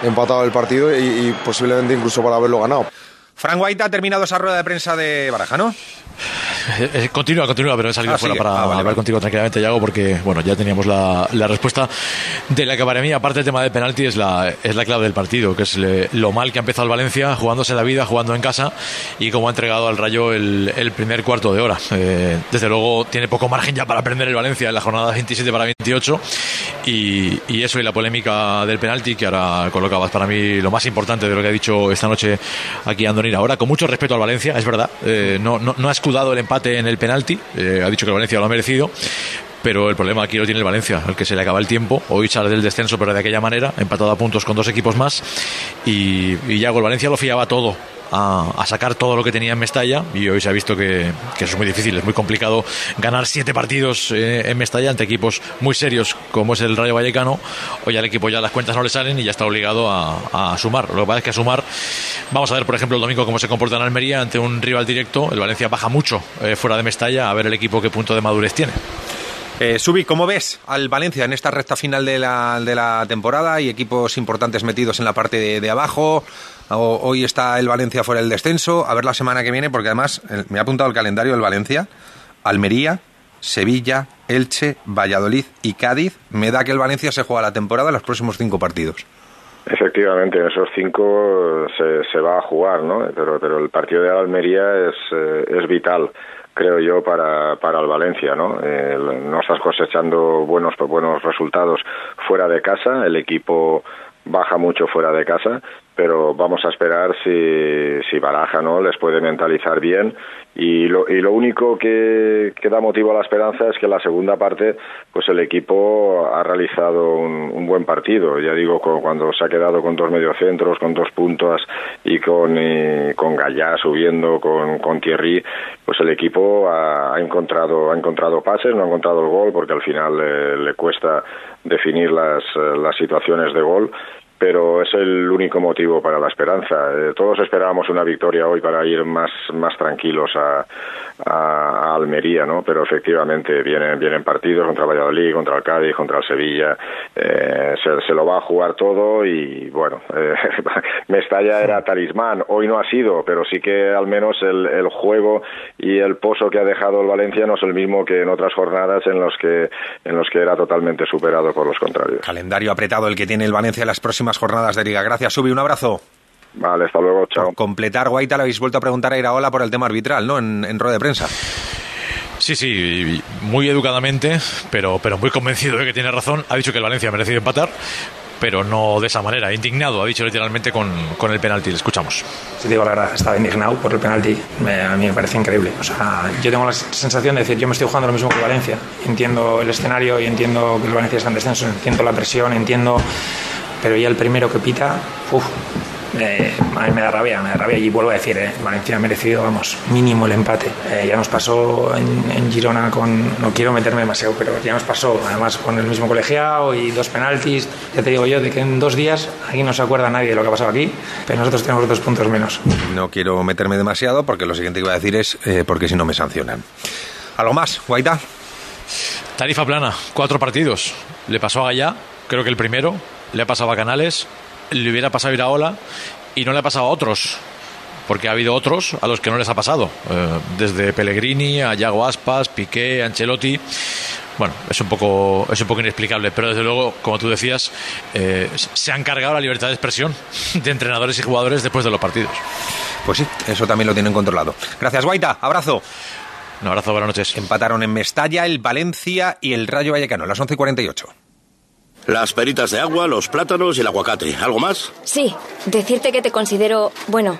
empatado el partido y posiblemente incluso para haberlo ganado. Frank White ha terminado esa rueda de prensa de Baraja, ¿no? Eh, eh, continúa, continúa, pero he salido ah, fuera para ah, hablar contigo tranquilamente, Yago, porque bueno, ya teníamos la, respuesta de la que para mí, aparte del tema del penalti, es la, es la clave del partido, que es lo mal que ha empezado el Valencia, jugándose la vida, jugando en casa, y cómo ha entregado al Rayo el, primer cuarto de hora. Eh, desde luego tiene poco margen ya para aprender el Valencia en la jornada 27 para 28, y, y eso y la polémica del penalti, que ahora colocabas para mí lo más importante de lo que ha dicho esta noche aquí Andonir. Ahora, con mucho respeto al Valencia, es verdad, no, no, no ha escudado el empate en el penalti. Eh, ha dicho que el Valencia lo ha merecido. Pero el problema aquí lo tiene el Valencia, el que se le acaba el tiempo. Hoy sale del descenso, pero de aquella manera, empatado a puntos con dos equipos más. Y, y ya el Valencia lo fiaba todo a, sacar todo lo que tenía en Mestalla y hoy se ha visto que, eso es muy difícil, es muy complicado ganar siete partidos eh, en Mestalla ante equipos muy serios como es el Rayo Vallecano. Hoy al equipo ya las cuentas no le salen y ya está obligado a, sumar. Lo que pasa es que a sumar, vamos a ver por ejemplo el domingo cómo se comporta en Almería ante un rival directo. El Valencia baja mucho eh, fuera de Mestalla a ver el equipo qué punto de madurez tiene. Eh, Subi, ¿cómo ves al Valencia en esta recta final de la, de la temporada? y equipos importantes metidos en la parte de abajo. Hoy está el Valencia fuera del descenso. A ver la semana que viene, porque además me ha apuntado el calendario del Valencia. Almería, Sevilla, Elche, Valladolid y Cádiz. Me da que el Valencia se juega la temporada en los próximos cinco partidos. Efectivamente, en esos cinco se, se va a jugar, ¿no? Pero, pero el partido de Almería es, eh, es vital creo yo, para, para el Valencia, ¿no? Eh, no estás cosechando buenos, buenos resultados fuera de casa, el equipo baja mucho fuera de casa, pero vamos a esperar si, si Baraja no les puede mentalizar bien. Y lo, y lo único que, que, da motivo a la esperanza es que en la segunda parte pues el equipo ha realizado un, buen partido. Ya digo cuando se ha quedado con dos mediocentros con dos puntos y con con Gallá subiendo con, con Thierry pues el equipo ha, encontrado ha encontrado pases no ha encontrado el gol porque al final le, le cuesta definir las, las situaciones de gol pero es el único motivo para la esperanza. Eh, todos esperábamos una victoria hoy para ir más, más tranquilos a, a, Almería, ¿no? Pero efectivamente vienen, vienen partidos contra Valladolid, contra el Cádiz, contra el Sevilla, eh, se, lo va a jugar todo y bueno, eh, Mestalla era talismán, hoy no ha sido, pero sí que al menos el, el juego y el pozo que ha dejado el Valencia no es el mismo que en otras jornadas en los que, en los que era totalmente superado por los contrarios. Calendario apretado el que tiene el Valencia en las próximas jornadas de Liga. Gracias, Subi, un abrazo. Vale, hasta luego, chao. completar, Guaita, le habéis vuelto a preguntar a Iraola por el tema arbitral, ¿no? En, en rueda de prensa. Sí, sí, muy educadamente, pero, pero muy convencido de que tiene razón. Ha dicho que el Valencia ha merecido empatar, pero no de esa manera, indignado, ha dicho literalmente con, con el penalti. Le escuchamos. Si digo la verdad, estaba indignado por el penalti. a mí me parece increíble. O sea, yo tengo la sensación de decir, yo me estoy jugando lo mismo que Valencia. Entiendo el escenario y entiendo que el Valencia está en descenso, entiendo la presión, entiendo. Pero ya el primero que pita, uff, eh, a mí me da rabia, me da rabia y vuelvo a decir, eh, Valencia ha merecido, vamos, mínimo el empate. Eh, ya nos pasó en, Girona con, no quiero meterme demasiado, pero ya nos pasó, además con el mismo colegiado y dos penaltis. Ya te digo yo, de que en dos días aquí no se acuerda nadie de lo que ha pasado aquí, pero nosotros tenemos dos puntos menos. No quiero meterme demasiado porque lo siguiente que voy a decir es porque si no me sancionan. ¿Algo más, Guaita? Tarifa plana, cuatro partidos. Le pasó a Gallá, creo que el primero, le ha pasado a Canales le hubiera pasado a Iraola y no le ha pasado a otros porque ha habido otros a los que no les ha pasado, eh, desde Pellegrini a Yago Aspas, Piqué, Ancelotti. Bueno, es un poco es un poco inexplicable, pero desde luego, como tú decías, eh, se han cargado la libertad de expresión de entrenadores y jugadores después de los partidos. Pues sí, eso también lo tienen controlado. Gracias, Guaita. Abrazo. Un abrazo, buenas noches. Empataron en Mestalla el Valencia y el Rayo Vallecano, las 11 y 48. Las peritas de agua, los plátanos y el aguacate. ¿Algo más? Sí, decirte que te considero, bueno,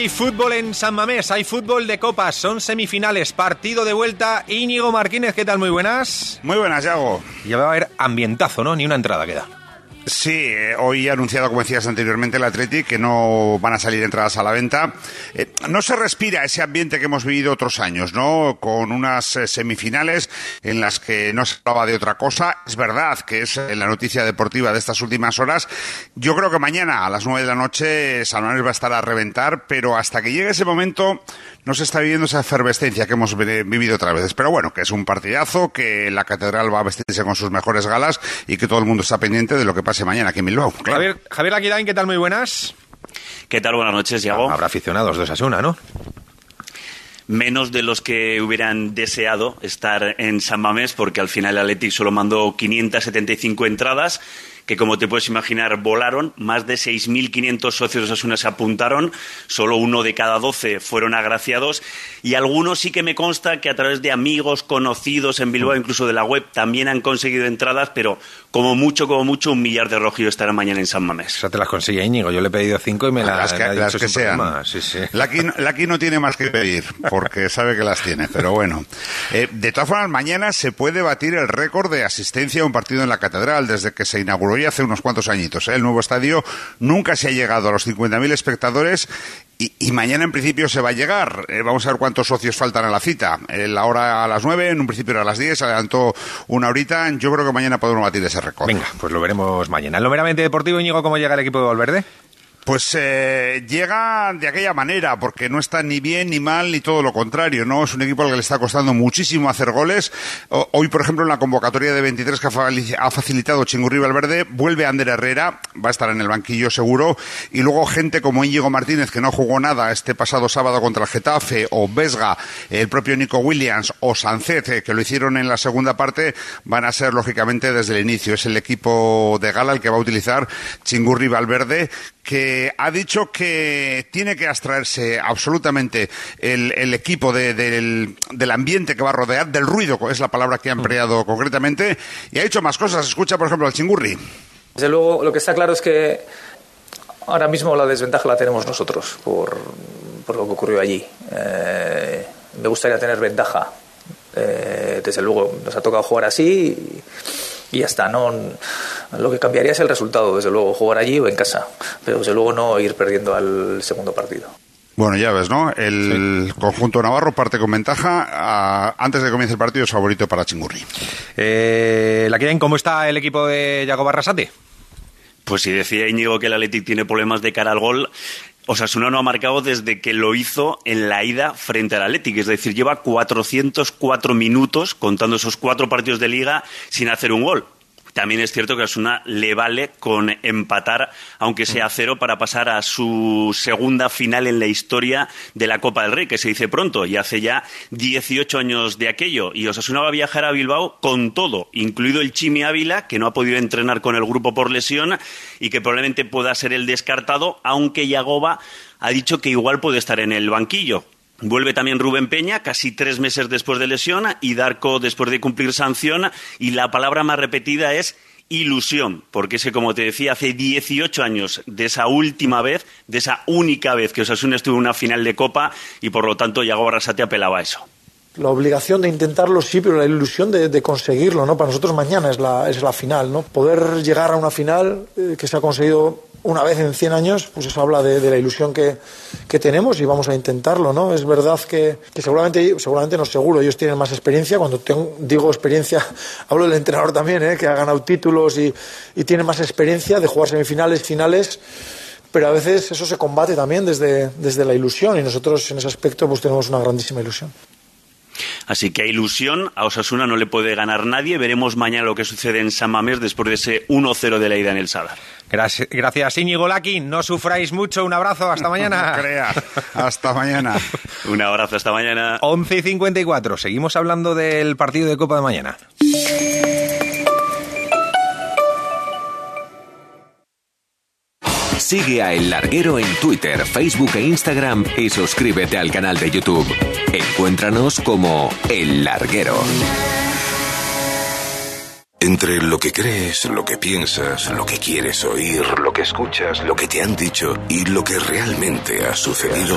Hay fútbol en San Mamés, hay fútbol de copas, son semifinales, partido de vuelta. Íñigo Martínez, ¿qué tal? Muy buenas. Muy buenas, Yago. Ya va a haber ambientazo, ¿no? Ni una entrada queda. Sí, eh, hoy ha anunciado, como decías anteriormente, el Athletic que no van a salir entradas a la venta. Eh, no se respira ese ambiente que hemos vivido otros años, ¿no? Con unas eh, semifinales en las que no se hablaba de otra cosa. Es verdad que es la noticia deportiva de estas últimas horas. Yo creo que mañana a las nueve de la noche Salmones va a estar a reventar, pero hasta que llegue ese momento no se está viviendo esa efervescencia que hemos vivido otras veces. Pero bueno, que es un partidazo, que la catedral va a vestirse con sus mejores galas y que todo el mundo está pendiente de lo que pase mañana aquí en Bilbao. Javier, Javier Aquilán, ¿qué tal? Muy buenas. ¿Qué tal? Buenas noches, Yago. Habrá aficionados de Osasuna, ¿no? menos de los que hubieran deseado estar en San Mamés, porque al final el Athletic solo mandó 575 entradas que como te puedes imaginar volaron, más de 6.500 socios de Osasuna se apuntaron, solo uno de cada 12 fueron agraciados y algunos sí que me consta que a través de amigos conocidos en Bilbao, incluso de la web, también han conseguido entradas, pero como mucho, como mucho, un millar de rojillos estarán mañana en San Mamés. O sea, te las consigue Íñigo, yo le he pedido cinco y me las, que, las que sean. Sí, sí. Laki, no tiene más que pedir, porque sabe que las tiene, pero bueno. Eh, de todas formas, mañana se puede batir el récord de asistencia a un partido en la Catedral desde que se inauguró hace unos cuantos añitos. ¿eh? El nuevo estadio nunca se ha llegado a los 50.000 espectadores y, mañana en principio se va a llegar. Eh, vamos a ver cuántos socios faltan a la cita. Eh, la hora a las 9, en un principio era a las 10, se adelantó una horita. Yo creo que mañana podemos batir ese récord. Venga, pues lo veremos mañana. En lo meramente deportivo, Íñigo, ¿cómo llega el equipo de Valverde? Pues eh, llega de aquella manera, porque no está ni bien ni mal ni todo lo contrario, ¿no? Es un equipo al que le está costando muchísimo hacer goles. hoy, por ejemplo, en la convocatoria de 23 que ha facilitado Chingurri Valverde, vuelve Ander Herrera, va a estar en el banquillo seguro, y luego gente como Íñigo Martínez, que no jugó nada este pasado sábado contra el Getafe, o Vesga, el propio Nico Williams, o Sancet, eh, que lo hicieron en la segunda parte, van a ser, lógicamente, desde el inicio. Es el equipo de gala el que va a utilizar Chingurri Valverde, que ha dicho que tiene que abstraerse absolutamente el, equipo del, ambiente que va a rodear, del ruido, es la palabra que ha empleado concretamente, y ha dicho más cosas. Escucha, por ejemplo, al chingurri. Desde luego, lo que está claro es que ahora mismo la desventaja la tenemos nosotros por, por lo que ocurrió allí. Eh, me gustaría tener ventaja. Eh, desde luego, nos ha tocado jugar así. Y, y ya está. No, lo que cambiaría es el resultado, desde luego, jugar allí o en casa, pero desde luego no ir perdiendo al segundo partido. Bueno, ya ves, ¿no? El conjunto navarro parte con ventaja. antes de que comience el partido es favorito para Chingurri. Eh, ¿La quieren cómo está el equipo de Yago Barrasate? Pues si decía Íñigo que el Athletic tiene problemas de cara al gol, Osasuna no ha marcado desde que lo hizo en la ida frente al Athletic, es decir, lleva 404 minutos contando esos cuatro partidos de liga sin hacer un gol. También es cierto que a Osasuna le vale con empatar, aunque sea cero, para pasar a su segunda final en la historia de la Copa del Rey, que se dice pronto, y hace ya 18 años de aquello. Y Osasuna va a viajar a Bilbao con todo, incluido el Chimi Ávila, que no ha podido entrenar con el grupo por lesión y que probablemente pueda ser el descartado, aunque Yagoba ha dicho que igual puede estar en el banquillo. Vuelve también Rubén Peña, casi tres meses después de lesión, y Darko después de cumplir sanción. Y la palabra más repetida es ilusión, porque es que, como te decía, hace 18 años de esa última vez, de esa única vez que Osasuna estuvo en una final de Copa, y por lo tanto Yago Barrasate apelaba a eso. La obligación de intentarlo sí, pero la ilusión de, conseguirlo, ¿no? Para nosotros mañana es la, es la final, ¿no? Poder llegar a una final eh, que se ha conseguido una vez en 100 años, pues eso habla de, la ilusión que, tenemos y vamos a intentarlo, ¿no? Es verdad que, seguramente, seguramente no seguro, ellos tienen más experiencia. Cuando tengo, digo experiencia, hablo del entrenador también, ¿eh? que ha ganado títulos y, y tiene más experiencia de jugar semifinales, finales pero a veces eso se combate también desde, desde la ilusión y nosotros en ese aspecto pues tenemos una grandísima ilusión. Así que a ilusión, a Osasuna no le puede ganar nadie. Veremos mañana lo que sucede en San Mamés después de ese 1-0 de la ida en el Sadar. Gracias, gracias Íñigo Laki. No sufráis mucho. Un abrazo. Hasta mañana. Crea. Hasta mañana. Un abrazo. Hasta mañana. 11 y 54. Seguimos hablando del partido de Copa de mañana. Sigue a El Larguero en Twitter, Facebook e Instagram y suscríbete al canal de YouTube. Encuéntranos como El Larguero. Entre lo que crees, lo que piensas, lo que quieres oír, lo que escuchas, lo que te han dicho y lo que realmente ha sucedido,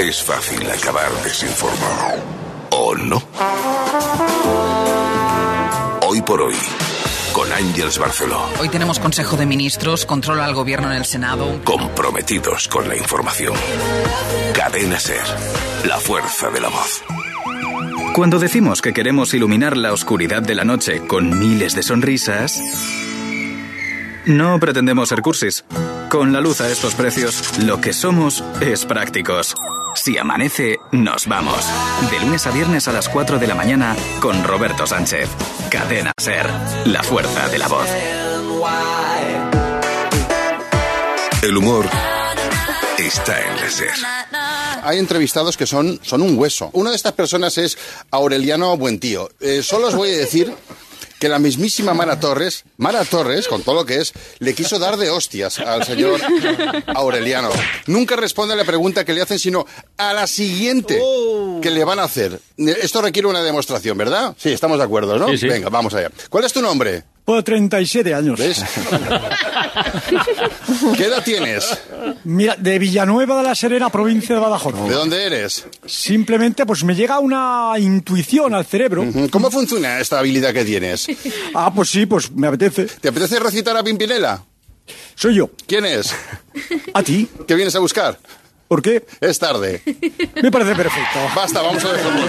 es fácil acabar desinformado. ¿O no? Hoy por hoy, con Ángels Barceló, Hoy tenemos Consejo de Ministros, controla al gobierno en el Senado. comprometidos con la información. Cadena Ser, la fuerza de la voz. Cuando decimos que queremos iluminar la oscuridad de la noche con miles de sonrisas, no pretendemos ser cursis. Con la luz a estos precios, lo que somos es prácticos. Si amanece, nos vamos. De lunes a viernes a las 4 de la mañana con Roberto Sánchez. Cadena Ser, la fuerza de la voz. El humor está en la Ser. Hay entrevistados que son, son un hueso. Una de estas personas es Aureliano Buentío. Eh, solo os voy a decir que la mismísima Mara Torres, Mara Torres, con todo lo que es, le quiso dar de hostias al señor Aureliano. Nunca responde a la pregunta que le hacen, sino a la siguiente que le van a hacer. Esto requiere una demostración, ¿verdad? Sí, estamos de acuerdo, ¿no? Sí, sí. Venga, vamos allá. ¿Cuál es tu nombre? Pues 37 años. ¿Ves? ¿Qué edad tienes? Mira, de Villanueva de la Serena, provincia de Badajoz. ¿De dónde eres? Simplemente, pues me llega una intuición al cerebro. ¿Cómo funciona esta habilidad que tienes? Ah, pues sí, pues me apetece. ¿Te apetece recitar a Pimpinela? Soy yo. ¿Quién es? A ti. ¿Qué vienes a buscar? ¿Por qué? Es tarde. Me parece perfecto. Basta, vamos a dejarlo.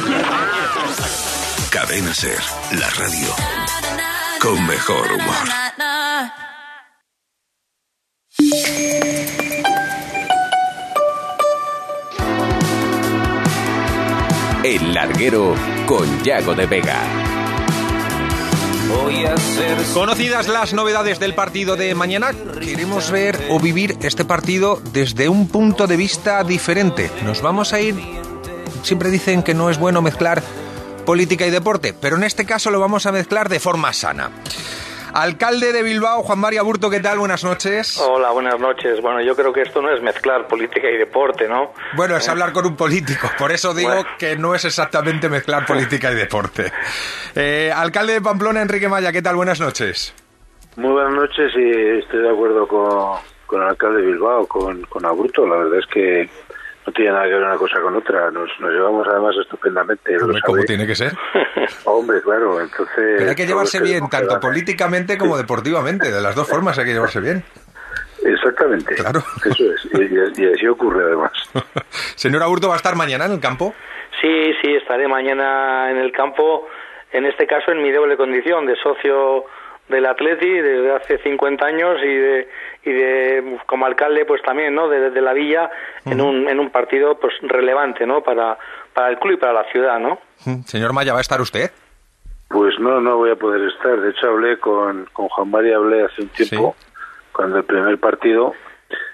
Cadena Ser, la radio con mejor humor. El Larguero con Yago de Vega. Conocidas las novedades del partido de mañana, queremos ver o vivir este partido desde un punto de vista diferente. Nos vamos a ir. Siempre dicen que no es bueno mezclar política y deporte, pero en este caso lo vamos a mezclar de forma sana. Alcalde de Bilbao, Juan María Burto, ¿qué tal? Buenas noches. Hola, buenas noches. Bueno, yo creo que esto no es mezclar política y deporte, ¿no? Bueno, es hablar con un político, por eso digo Bueno. que no es exactamente mezclar política y deporte. Eh, alcalde de Pamplona, Enrique Maya, ¿qué tal? Buenas noches. Muy buenas noches y estoy de acuerdo con, con el alcalde de Bilbao, con, con Aburto. La verdad es que no tiene nada que ver una cosa con otra. Nos, nos llevamos además estupendamente. Hombre, ¿Cómo tiene que ser? Hombre, claro, entonces... Pero hay que llevarse bien, tanto políticamente como deportivamente. De las dos formas hay que llevarse bien. Exactamente. Claro. Eso es. Y, y- y así ocurre además. Señor Aburto, ¿va a estar mañana en el campo? Sí, sí, estaré mañana en el campo, en este caso en mi doble condición de socio del Atleti desde hace 50 años y de, y de como alcalde pues también, ¿no? De, de la villa en un en un partido pues relevante, ¿no? Para para el club y para la ciudad, ¿no? Señor Maya, ¿va a estar usted? Pues no, no voy a poder estar. De hecho, hablé con, con Juan María, hablé hace un tiempo, cuando el primer partido,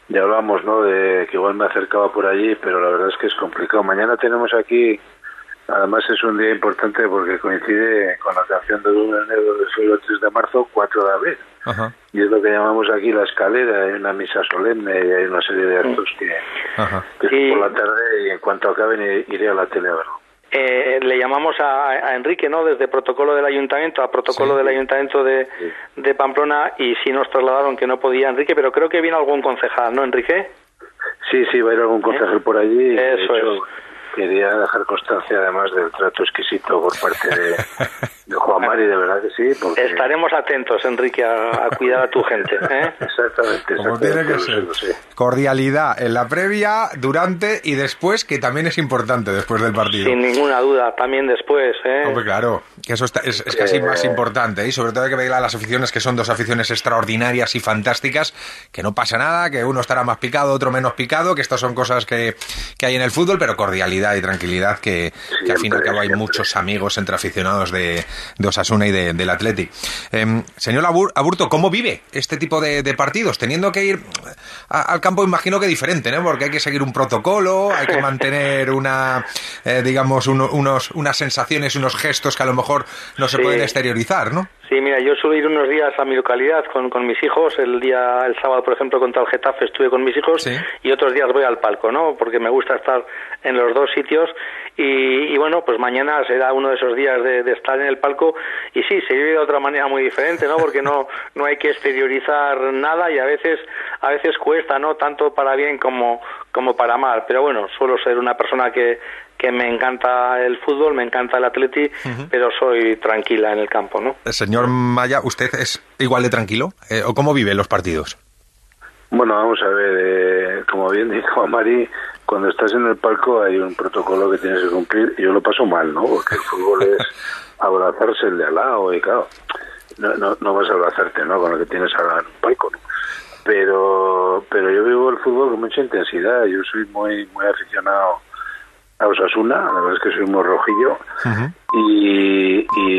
ya hablamos, ¿no? De que igual me acercaba por allí, pero la verdad es que es complicado. Mañana tenemos aquí, además es un día importante porque coincide con la canción de Duna Negro de Suelo el 3 de marzo, 4 de abril. Ajá, Y es lo que llamamos aquí la escalera, hay una misa solemne y hay una serie de actos que, que es por la tarde y en cuanto acaben iré a la tele a verlo. Eh, le llamamos a, a Enrique, ¿no? Desde protocolo del ayuntamiento a protocolo del ayuntamiento de, de Pamplona y sí nos trasladaron que no podía Enrique, pero creo que vino algún concejal, ¿no, Enrique? Sí, sí, va a ir algún concejal por allí. Eso hecho, es. Quería dejar constancia además del trato exquisito por parte de, de Juan Mari, de verdad que sí. Porque... Estaremos atentos, Enrique, a, a cuidar a tu gente. ¿eh? Exactamente, Como tiene que ser. Cordialidad en la previa, durante y después, que también es importante después del partido. Sin ninguna duda, también después. ¿eh? Hombre, claro. Que eso está- es, es casi Eh, más importante, ¿eh? y sobre todo hay que ver a las aficiones que son dos aficiones extraordinarias y fantásticas, que no pasa nada, que uno estará más picado, otro menos picado, que estas son cosas que, que hay en el fútbol, pero cordialidad y tranquilidad, que, que al fin y al cabo hay muchos amigos entre aficionados de, de Osasuna y de- del Athletic. Em, señor Abur- Aburto, ¿cómo vive este tipo de, de partidos? Teniendo que ir a- al campo, imagino que diferente, ¿no? Porque hay que seguir un protocolo, hay que mantener una, eh, digamos, uno- unos, unas sensaciones, unos gestos que a lo mejor no se Sí. pueden exteriorizar, ¿no? Sí, mira, yo suelo ir unos días a mi localidad con, con mis hijos. El día, el sábado, por ejemplo, contra el Getafe estuve con mis hijos y otros días voy al palco, ¿no? Porque me gusta estar en los dos sitios y, y bueno, pues mañana será uno de esos días de, de estar en el palco y sí, se vive de otra manera muy diferente, ¿no? Porque no, no hay que exteriorizar nada y a veces, a veces cuesta, ¿no? Tanto para bien como, como para mal. Pero bueno, suelo ser una persona que, que me encanta el fútbol, me encanta el atleti, pero soy tranquila en el campo, ¿no? Señor Maya, ¿usted es igual de tranquilo? Eh, ¿O cómo vive los partidos? Bueno, vamos a ver, eh, como bien dijo Mari, cuando estás en el palco hay un protocolo que tienes que cumplir y yo lo paso mal, ¿no? Porque el fútbol es abrazarse el de al lado y claro, no, no, no vas a abrazarte, ¿no? Con lo que tienes ahora en un palco, ¿no? Pero, pero yo vivo el fútbol con mucha intensidad, yo soy muy, muy aficionado a Osasuna, la verdad es que soy muy rojillo y, y